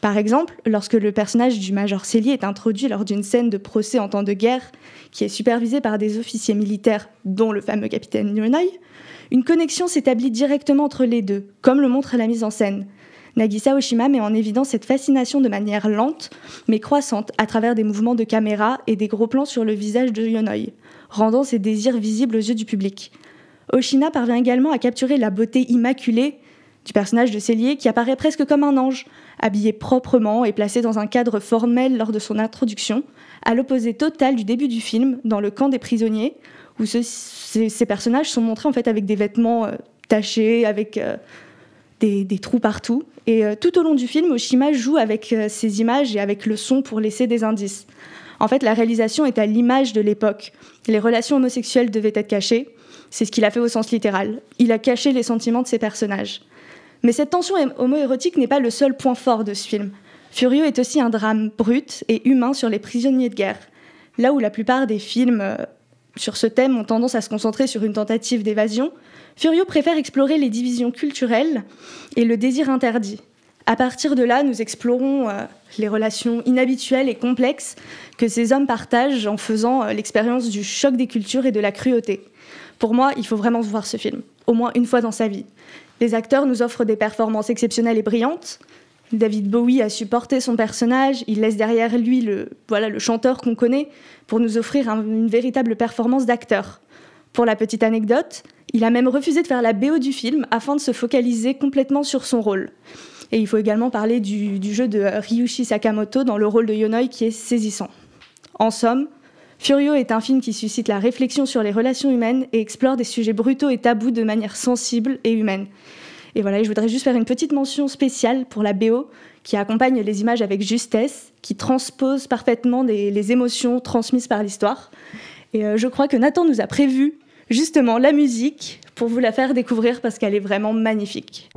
Par exemple, lorsque le personnage du Major Cellier est introduit lors d'une scène de procès en temps de guerre, qui est supervisée par des officiers militaires, dont le fameux capitaine Nyonoy, une connexion s'établit directement entre les deux, comme le montre la mise en scène. Nagisa Oshima met en évidence cette fascination de manière lente, mais croissante, à travers des mouvements de caméra et des gros plans sur le visage de Yonoy, rendant ses désirs visibles aux yeux du public. Oshina parvient également à capturer la beauté immaculée du personnage de Cellier qui apparaît presque comme un ange, habillé proprement et placé dans un cadre formel lors de son introduction, à l'opposé total du début du film, dans le camp des prisonniers, où ces, personnages sont montrés en fait avec des vêtements euh, tachés, avec euh, des, trous partout. Et euh, tout au long du film, Oshima joue avec ces images et avec le son pour laisser des indices. En fait, la réalisation est à l'image de l'époque. Les relations homosexuelles devaient être cachées. C'est ce qu'il a fait au sens littéral. Il a caché les sentiments de ses personnages. Mais cette tension homo-érotique n'est pas le seul point fort de ce film. Furieux est aussi un drame brut et humain sur les prisonniers de guerre. Là où la plupart des films euh, sur ce thème ont tendance à se concentrer sur une tentative d'évasion, Furio préfère explorer les divisions culturelles et le désir interdit. À partir de là, nous explorons euh, les relations inhabituelles et complexes que ces hommes partagent en faisant euh, l'expérience du choc des cultures et de la cruauté. Pour moi, il faut vraiment voir ce film, au moins une fois dans sa vie. Les acteurs nous offrent des performances exceptionnelles et brillantes. David Bowie a supporté son personnage, il laisse derrière lui le, chanteur qu'on connaît pour nous offrir une véritable performance d'acteur. Pour la petite anecdote, il a même refusé de faire la BO du film afin de se focaliser complètement sur son rôle. Et il faut également parler du, jeu de Ryushi Sakamoto dans le rôle de Yonoi qui est saisissant. En somme, Furio est un film qui suscite la réflexion sur les relations humaines et explore des sujets brutaux et tabous de manière sensible et humaine. Et voilà, je voudrais juste faire une petite mention spéciale pour la BO qui accompagne les images avec justesse, qui transpose parfaitement les émotions transmises par l'histoire. Et euh, je crois que Nathan nous a prévu justement la musique pour vous la faire découvrir parce qu'elle est vraiment magnifique.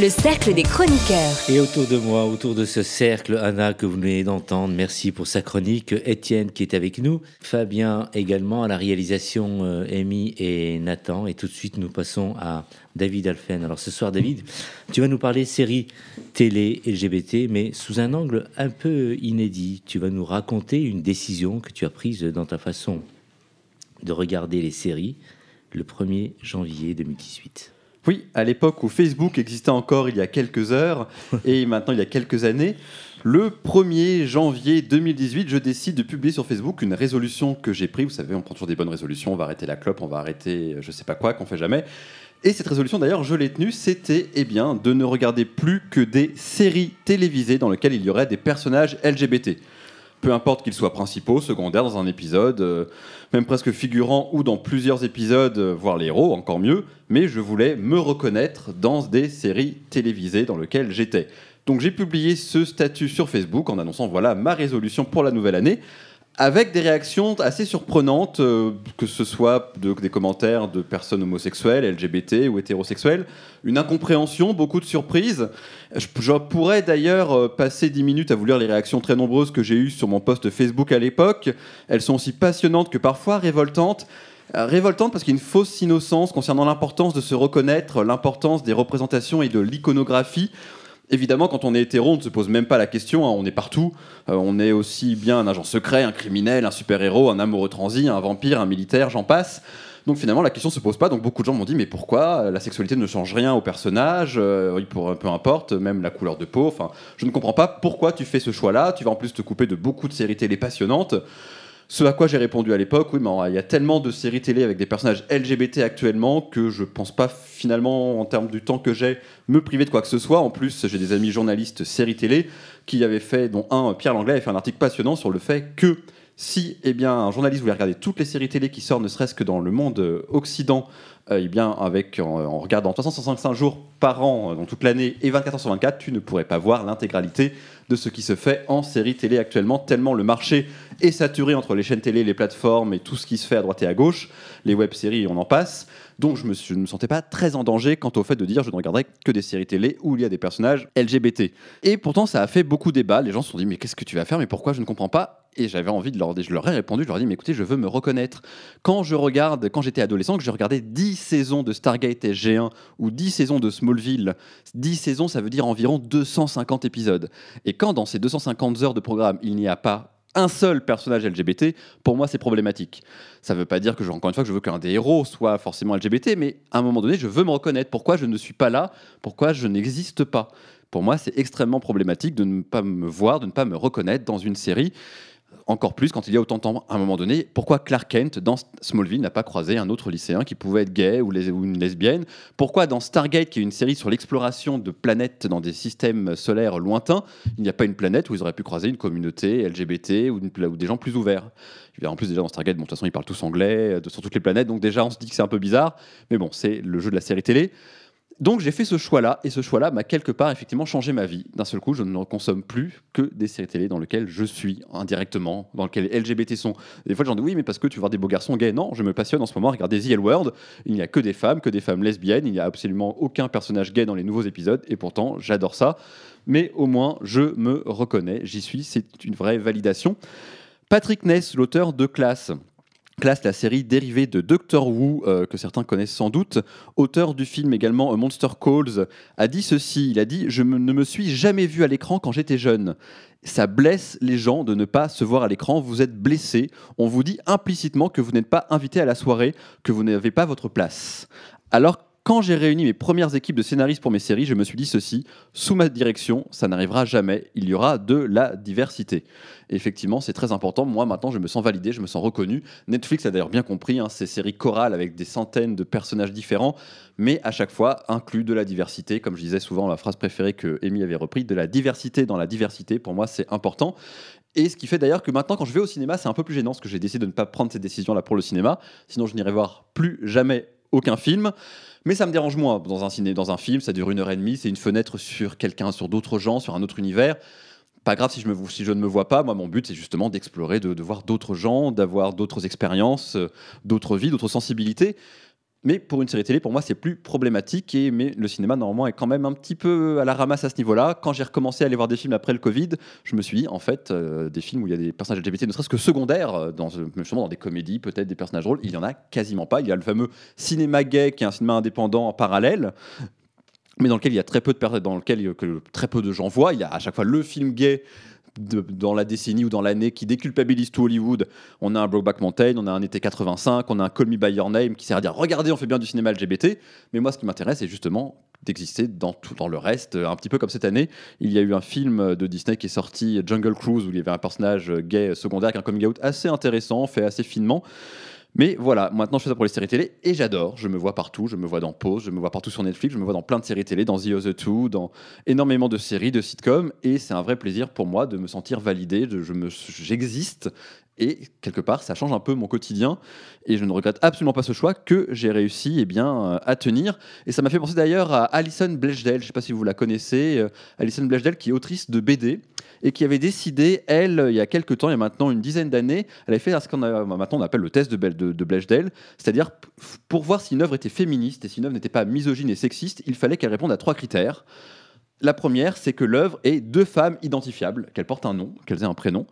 Le cercle des chroniqueurs. Et autour de moi, autour de ce cercle, Anna que vous venez d'entendre, merci pour sa chronique, Étienne qui est avec nous, Fabien également à la réalisation, euh, Amy et Nathan. Et tout de suite, nous passons à David Alphen. Alors ce soir, David, tu vas nous parler série télé LGBT, mais sous un angle un peu inédit. Tu vas nous raconter une décision que tu as prise dans ta façon de regarder les séries le 1er janvier 2018. Oui, à l'époque où Facebook existait encore il y a quelques heures <laughs> et maintenant il y a quelques années, le 1er janvier 2018, je décide de publier sur Facebook une résolution que j'ai prise. Vous savez, on prend toujours des bonnes résolutions, on va arrêter la clope, on va arrêter je sais pas quoi qu'on fait jamais. Et cette résolution, d'ailleurs, je l'ai tenue, c'était eh bien, de ne regarder plus que des séries télévisées dans lesquelles il y aurait des personnages LGBT peu importe qu'ils soient principaux, secondaires dans un épisode, euh, même presque figurants ou dans plusieurs épisodes, euh, voire les héros, encore mieux, mais je voulais me reconnaître dans des séries télévisées dans lesquelles j'étais. Donc j'ai publié ce statut sur Facebook en annonçant voilà ma résolution pour la nouvelle année avec des réactions assez surprenantes, euh, que ce soit des commentaires de personnes homosexuelles, LGBT ou hétérosexuelles, une incompréhension, beaucoup de surprises. Je, pourrais d'ailleurs euh, passer 10 minutes à vous lire les réactions très nombreuses que j'ai eues sur mon post Facebook à l'époque. Elles sont aussi passionnantes que parfois révoltantes. Euh, révoltantes parce qu'il y a une fausse innocence concernant l'importance de se reconnaître, l'importance des représentations et de l'iconographie. Évidemment, quand on est hétéro, on ne se pose même pas la question, hein, on est partout. Euh, on est aussi bien un agent secret, un criminel, un super-héros, un amoureux transi, un vampire, un militaire, j'en passe. Donc finalement, la question se pose pas. Donc beaucoup de gens m'ont dit, mais pourquoi? La sexualité ne change rien au personnage euh, pour, Peu importe, même la couleur de peau. Enfin, je ne comprends pas pourquoi tu fais ce choix-là. Tu vas en plus te couper de beaucoup de séries télé passionnantes. Ce à quoi j'ai répondu à l'époque, oui, mais il y a tellement de séries télé avec des personnages LGBT actuellement que je pense pas finalement, en termes du temps que j'ai, me priver de quoi que ce soit. En plus, j'ai des amis journalistes séries télé qui avaient fait, dont un, Pierre Langlais, avait fait un article passionnant sur le fait que si eh bien, un journaliste voulait regarder toutes les séries télé qui sortent, ne serait-ce que dans le monde euh, occident, euh, eh bien, avec, en, regardant 365 jours par an, euh, dans toute l'année, et 24 heures sur 24, tu ne pourrais pas voir l'intégralité de ce qui se fait en série télé actuellement, tellement le marché est saturé entre les chaînes télé, les plateformes et tout ce qui se fait à droite et à gauche, les web-séries, on en passe. Donc je, me, ne me sentais pas très en danger quant au fait de dire je ne regarderai que des séries télé où il y a des personnages LGBT. Et pourtant ça a fait beaucoup débat, les gens se sont dit mais qu'est-ce que tu vas faire, mais pourquoi? Je ne comprends pas et j'avais envie de leur je leur ai répondu, je leur ai dit, mais écoutez, je veux me reconnaître. Quand je regarde, quand j'étais adolescent, que je regardais 10 saisons de Stargate SG1 ou 10 saisons de Smallville, 10 saisons, ça veut dire environ 250 épisodes. Et quand dans ces 250 heures de programme, il n'y a pas un seul personnage LGBT, pour moi, c'est problématique. Ça ne veut pas dire que, encore une fois, que je veux qu'un des héros soit forcément LGBT, mais à un moment donné, je veux me reconnaître. Pourquoi je ne suis pas là? Pourquoi je n'existe pas? Pour moi, c'est extrêmement problématique de ne pas me voir, de ne pas me reconnaître dans une série encore plus quand il y a autant de temps à un moment donné. Pourquoi Clark Kent, dans Smallville, n'a pas croisé un autre lycéen qui pouvait être gay ou, une lesbienne? Pourquoi dans Stargate, qui est une série sur l'exploration de planètes dans des systèmes solaires lointains, il n'y a pas une planète où ils auraient pu croiser une communauté LGBT ou, des gens plus ouverts? En plus, déjà dans Stargate, bon, de toute façon, ils parlent tous anglais euh, sur toutes les planètes, donc déjà, on se dit que c'est un peu bizarre. Mais bon, c'est le jeu de la série télé. Donc j'ai fait ce choix-là, et ce choix-là m'a quelque part effectivement changé ma vie. D'un seul coup, je ne consomme plus que des séries télé dans lesquelles je suis indirectement, dans lesquelles les LGBT sont. des fois, j'en dis oui, mais parce que tu vois des beaux garçons gays. Non, je me passionne en ce moment à regarder The L World. Il n'y a que des femmes, que des femmes lesbiennes. Il n'y a absolument aucun personnage gay dans les nouveaux épisodes, et pourtant, j'adore ça. Mais au moins, je me reconnais, j'y suis, c'est une vraie validation. Patrick Ness, l'auteur de Classe, Classe, la série dérivée de Doctor Who, euh, que certains connaissent sans doute, auteur du film également Monster Calls, a dit ceci, il a dit « Je ne me suis jamais vu à l'écran quand j'étais jeune. Ça blesse les gens de ne pas se voir à l'écran, vous êtes blessé, on vous dit implicitement que vous n'êtes pas invité à la soirée, que vous n'avez pas votre place. Alors quand j'ai réuni mes premières équipes de scénaristes pour mes séries, je me suis dit ceci, sous ma direction, ça n'arrivera jamais, il y aura de la diversité. effectivement, c'est très important. Moi, maintenant, je me sens validé, je me sens reconnu. Netflix a d'ailleurs bien compris hein, ces séries chorales avec des centaines de personnages différents, mais à chaque fois inclut de la diversité. Comme je disais souvent, la phrase préférée que Amy avait repris, de la diversité dans la diversité, pour moi, c'est important. Et ce qui fait d'ailleurs que maintenant, quand je vais au cinéma, c'est un peu plus gênant, parce que j'ai décidé de ne pas prendre cette décision-là pour le cinéma. Sinon, je n'irai voir plus jamais aucun film. Mais ça me dérange moins dans un ciné, dans un film, ça dure une heure et demie, c'est une fenêtre sur quelqu'un, sur d'autres gens, sur un autre univers. Pas grave si je, ne me vois pas, moi mon but c'est justement d'explorer, de, voir d'autres gens, d'avoir d'autres expériences, euh, d'autres vies, d'autres sensibilités. Mais pour une série télé, pour moi, c'est plus problématique. Et, mais le cinéma, normalement, est quand même un petit peu à la ramasse à ce niveau-là. Quand j'ai recommencé à aller voir des films après le Covid, je me suis dit, en fait, euh, des films où il y a des personnages LGBT, ne serait-ce que secondaires, euh, dans, justement dans des comédies, peut-être des personnages rôles, il y en a quasiment pas. Il y a le fameux cinéma gay, qui est un cinéma indépendant en parallèle, mais dans lequel il y a très peu de dans lequel que très peu de gens voient. Il y a à chaque fois le film gay dans la décennie ou dans l'année qui déculpabilise tout Hollywood. On a un Brokeback Mountain, on a un été 85, on a un Call By Your Name qui sert à dire regardez, on fait bien du cinéma LGBT. Mais moi, ce qui m'intéresse, c'est justement d'exister dans tout dans le reste un petit peu comme cette année il y a eu un film de Disney qui est sorti Jungle Cruise où il y avait un personnage gay secondaire avec un coming out assez intéressant fait assez finement mais voilà, maintenant je fais ça pour les séries télé et j'adore. Je me vois partout, je me vois dans Pause, je me vois partout sur Netflix, je me vois dans plein de séries télé, dans The Other Two, dans énormément de séries, de sitcoms. Et c'est un vrai plaisir pour moi de me sentir validé, j'existe. Et quelque part, ça change un peu mon quotidien. Et je ne regrette absolument pas ce choix que j'ai réussi eh bien, à tenir. Et ça m'a fait penser d'ailleurs à Alison Blechdale, je ne sais pas si vous la connaissez. Euh, Alison Blechdale qui est autrice de BD et qui avait décidé, elle, il y a quelques temps, il y a maintenant une dizaine d'années, elle avait fait ce qu'on maintenant on appelle le test de, de, de c'est-à-dire pour voir si une œuvre était féministe et si une œuvre n'était pas misogyne et sexiste, il fallait qu'elle réponde à trois critères. La première, c'est que l'œuvre ait deux femmes identifiables, qu'elles portent un nom, qu'elles aient un prénom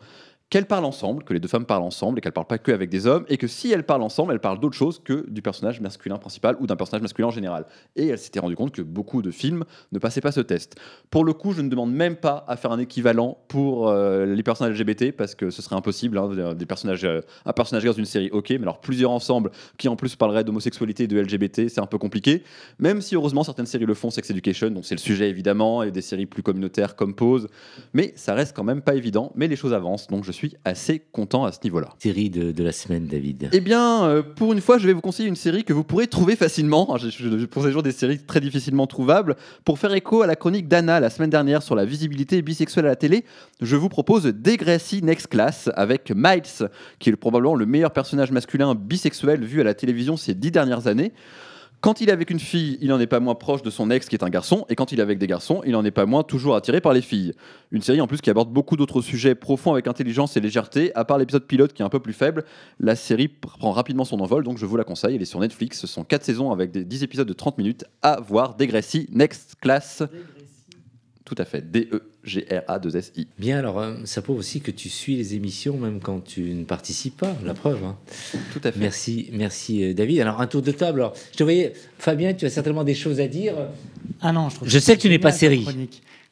qu'elles parlent ensemble, que les deux femmes parlent ensemble et qu'elles parlent pas que avec des hommes, et que si elles parlent ensemble, elles parlent d'autre chose que du personnage masculin principal ou d'un personnage masculin en général. Et elle s'était rendu compte que beaucoup de films ne passaient pas ce test. Pour le coup, je ne demande même pas à faire un équivalent pour euh, les personnages LGBT parce que ce serait impossible. Hein, des personnages, euh, un personnage dans une série, ok, mais alors plusieurs ensemble qui en plus parleraient d'homosexualité et de LGBT, c'est un peu compliqué. Même si heureusement certaines séries le font, Sex Education, donc c'est le sujet évidemment, et des séries plus communautaires comme Pose, mais ça reste quand même pas évident. Mais les choses avancent, donc je suis assez content à ce niveau-là. Série de, la semaine, David Eh bien, euh, pour une fois, je vais vous conseiller une série que vous pourrez trouver facilement. Je, je, pour ces jours des séries très difficilement trouvables. Pour faire écho à la chronique d'Anna la semaine dernière sur la visibilité bisexuelle à la télé, je vous propose Degrassi Next Class avec Miles, qui est probablement le meilleur personnage masculin bisexuel vu à la télévision ces dix dernières années. Quand il est avec une fille, il n'en est pas moins proche de son ex qui est un garçon, et quand il est avec des garçons, il n'en est pas moins toujours attiré par les filles. Une série en plus qui aborde beaucoup d'autres sujets profonds avec intelligence et légèreté. À part l'épisode pilote qui est un peu plus faible, la série prend rapidement son envol, donc je vous la conseille. Elle est sur Netflix. Ce sont 4 saisons avec des 10 épisodes de 30 minutes à voir. Dégressi, Next Class. Tout à fait. D-E-G-R-A-2-S-I. Bien, alors euh, ça prouve aussi que tu suis les émissions même quand tu ne participes pas, la preuve. Hein. Tout à fait. Merci, merci euh, David. Alors un tour de table. Alors, je te voyais, Fabien, tu as certainement des choses à dire. Ah non, je, je sais que tu n'es pas série.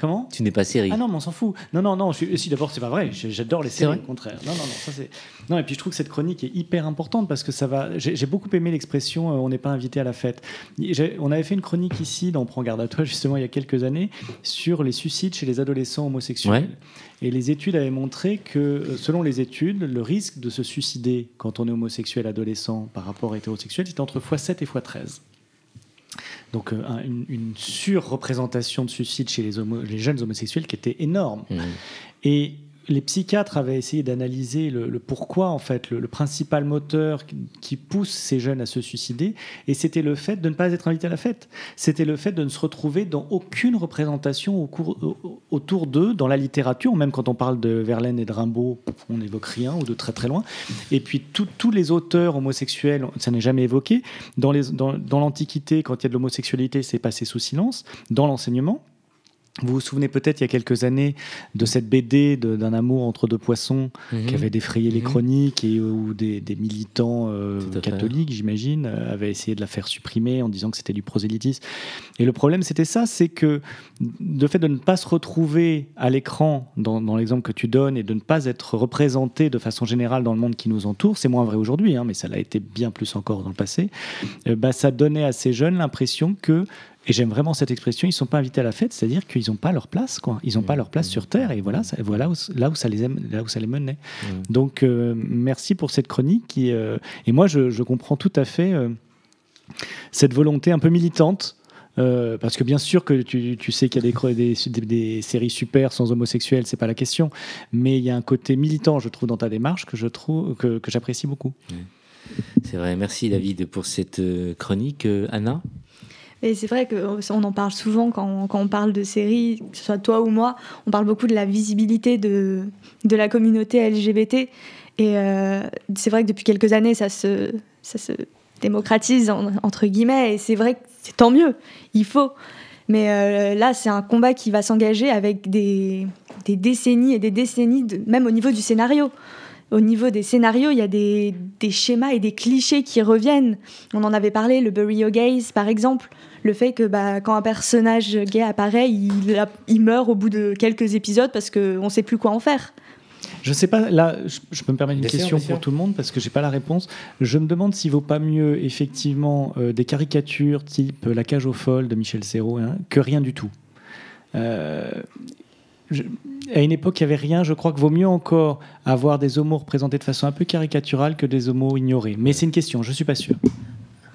Comment Tu n'es pas série. Ah non, mais on s'en fout. Non, non, non. Je, si d'abord, c'est pas vrai. J'adore les séries, au contraire. Non, non, non. Ça, non, et puis je trouve que cette chronique est hyper importante parce que ça va. J'ai beaucoup aimé l'expression euh, "on n'est pas invité à la fête". On avait fait une chronique ici dans Prends garde à toi justement il y a quelques années sur les suicides chez les adolescents homosexuels. Et les études avaient montré que, euh, selon les études, le risque de se suicider quand on est homosexuel adolescent par rapport à hétérosexuel, c'était entre x7 et x13. Donc euh, une, surreprésentation de suicide chez les, jeunes homosexuels qui était énorme. Mmh. Et les psychiatres avaient essayé d'analyser le, pourquoi, en fait, le, principal moteur qui pousse ces jeunes à se suicider, et c'était le fait de ne pas être invité à la fête. C'était le fait de ne se retrouver dans aucune représentation cours, autour d'eux, dans la littérature, même quand on parle de Verlaine et de Rimbaud, on n'évoque rien, ou de très très loin. Et puis tous les auteurs homosexuels, ça n'est jamais évoqué. Dans l'Antiquité, quand il y a de l'homosexualité, c'est passé sous silence. Dans l'enseignement, vous vous souvenez peut-être il y a quelques années de cette BD d'un amour entre deux poissons mhm. qui avait défrayé les mhm. chroniques et où des, militants euh, catholiques, j'imagine, euh, avaient essayé de la faire supprimer en disant que c'était du prosélytisme. Et le problème, c'était ça, c'est que le fait de ne pas se retrouver à l'écran dans, l'exemple que tu donnes et de ne pas être représenté de façon générale dans le monde qui nous entoure, c'est moins vrai aujourd'hui, hein, mais ça l'a été bien plus encore dans le passé, euh, bah, ça donnait à ces jeunes l'impression que et j'aime vraiment cette expression, ils ne sont pas invités à la fête, c'est-à-dire qu'ils n'ont pas leur place, quoi. Ils n'ont pas leur place sur Terre, et voilà, voilà là où ça les aime, là où ça les menait. Donc, euh, merci pour cette chronique. Qui, euh, et moi, je, comprends tout à fait euh, cette volonté un peu militante. parce que bien sûr que tu, tu sais qu'il y a des, des, des, séries super sans homosexuels, c'est pas la question, mais il y a un côté militant, je trouve, dans ta démarche que je trouve que, que j'apprécie beaucoup. C'est vrai, merci David pour cette chronique, Anna? Et c'est vrai qu'on en parle souvent quand, quand, on parle de séries, que ce soit toi ou moi, on parle beaucoup de la visibilité de, de la communauté LGBT. Et euh, c'est vrai que depuis quelques années, ça se, ça se démocratise entre guillemets, et c'est vrai que c'est tant mieux, il faut. Mais là, c'est un combat qui va s'engager avec des, des, décennies et des décennies, même au niveau du scénario au niveau des scénarios, il y a des, schémas et des clichés qui reviennent. On en avait parlé, le Burial Gaze par exemple, le fait que bah, quand un personnage gay apparaît, il, meurt au bout de quelques épisodes parce qu'on ne sait plus quoi en faire. Je ne sais pas, là, je, peux me permettre une question pour tout le monde parce que j'ai pas la réponse. Je me demande s'il vaut pas mieux, effectivement, euh, des caricatures type La cage aux folles de Michel Serrault hein, que rien du tout. Euh, à une époque, il n'y avait rien. Je crois que vaut mieux encore avoir des homos représentés de façon un peu caricaturale que des homos ignorés. Mais c'est une question, je ne suis pas sûr.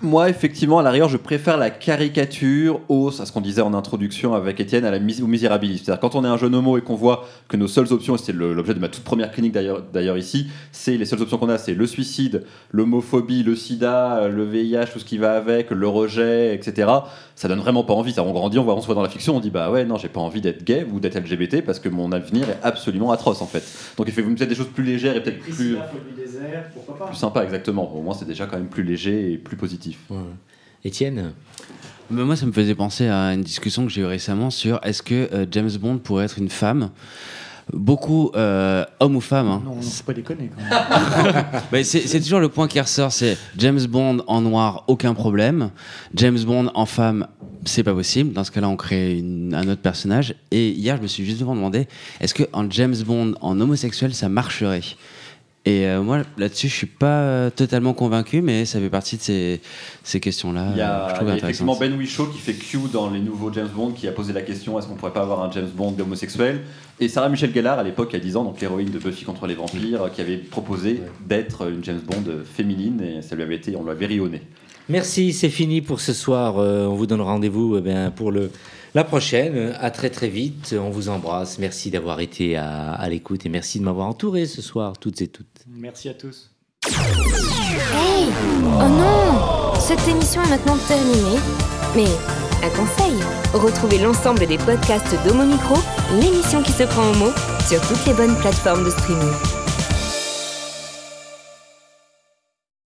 Moi, effectivement, à l'arrière, je préfère la caricature au, à ce qu'on disait en introduction avec Étienne, à la au misérabilisme. C'est-à-dire, quand on est un jeune homo et qu'on voit que nos seules options, et c'était l'objet de ma toute première clinique d'ailleurs ici, c'est les seules options qu'on a, c'est le suicide, l'homophobie, le sida, le VIH, tout ce qui va avec, le rejet, etc. Ça donne vraiment pas envie. Ça, on grandit, on, voit, on se voit dans la fiction, on dit, bah ouais, non, j'ai pas envie d'être gay ou d'être LGBT parce que mon avenir est absolument atroce en fait. Donc, il fait peut-être des choses plus légères et peut-être plus, plus sympa, exactement. Au moins, c'est déjà quand même plus léger et plus positif. Étienne Moi, ça me faisait penser à une discussion que j'ai eue récemment sur est-ce que euh, James Bond pourrait être une femme beaucoup euh, homme ou femme. Hein. Non, non, faut pas déconner. <laughs> C'est toujours le point qui ressort, c'est James Bond en noir, aucun problème. James Bond en femme, c'est pas possible. Dans ce cas-là, on crée un autre personnage. Et hier, je me suis justement demandé, est-ce que en James Bond en homosexuel, ça marcherait? Et euh, moi, là-dessus, je suis pas euh, totalement convaincu, mais ça fait partie de ces, ces questions-là. Il y a, y a effectivement Ben Whishaw qui fait Q dans les nouveaux James Bond, qui a posé la question est-ce qu'on pourrait pas avoir un James Bond homosexuel Et Sarah Michelle Gellar, à l'époque, il y a 10 ans, donc l'héroïne de Buffy contre les vampires, qui avait proposé d'être une James Bond féminine, et ça lui avait été, on lui avait rionné. Merci, c'est fini pour ce soir. Euh, on vous donne rendez-vous eh pour le la prochaine. À très très vite. On vous embrasse. Merci d'avoir été à, l'écoute et merci de m'avoir entouré ce soir, toutes et toutes. Merci à tous. Hey Oh non Cette émission est maintenant terminée. Mais un conseil retrouvez l'ensemble des podcasts d'Homo Micro, l'émission qui se prend au mot, sur toutes les bonnes plateformes de streaming.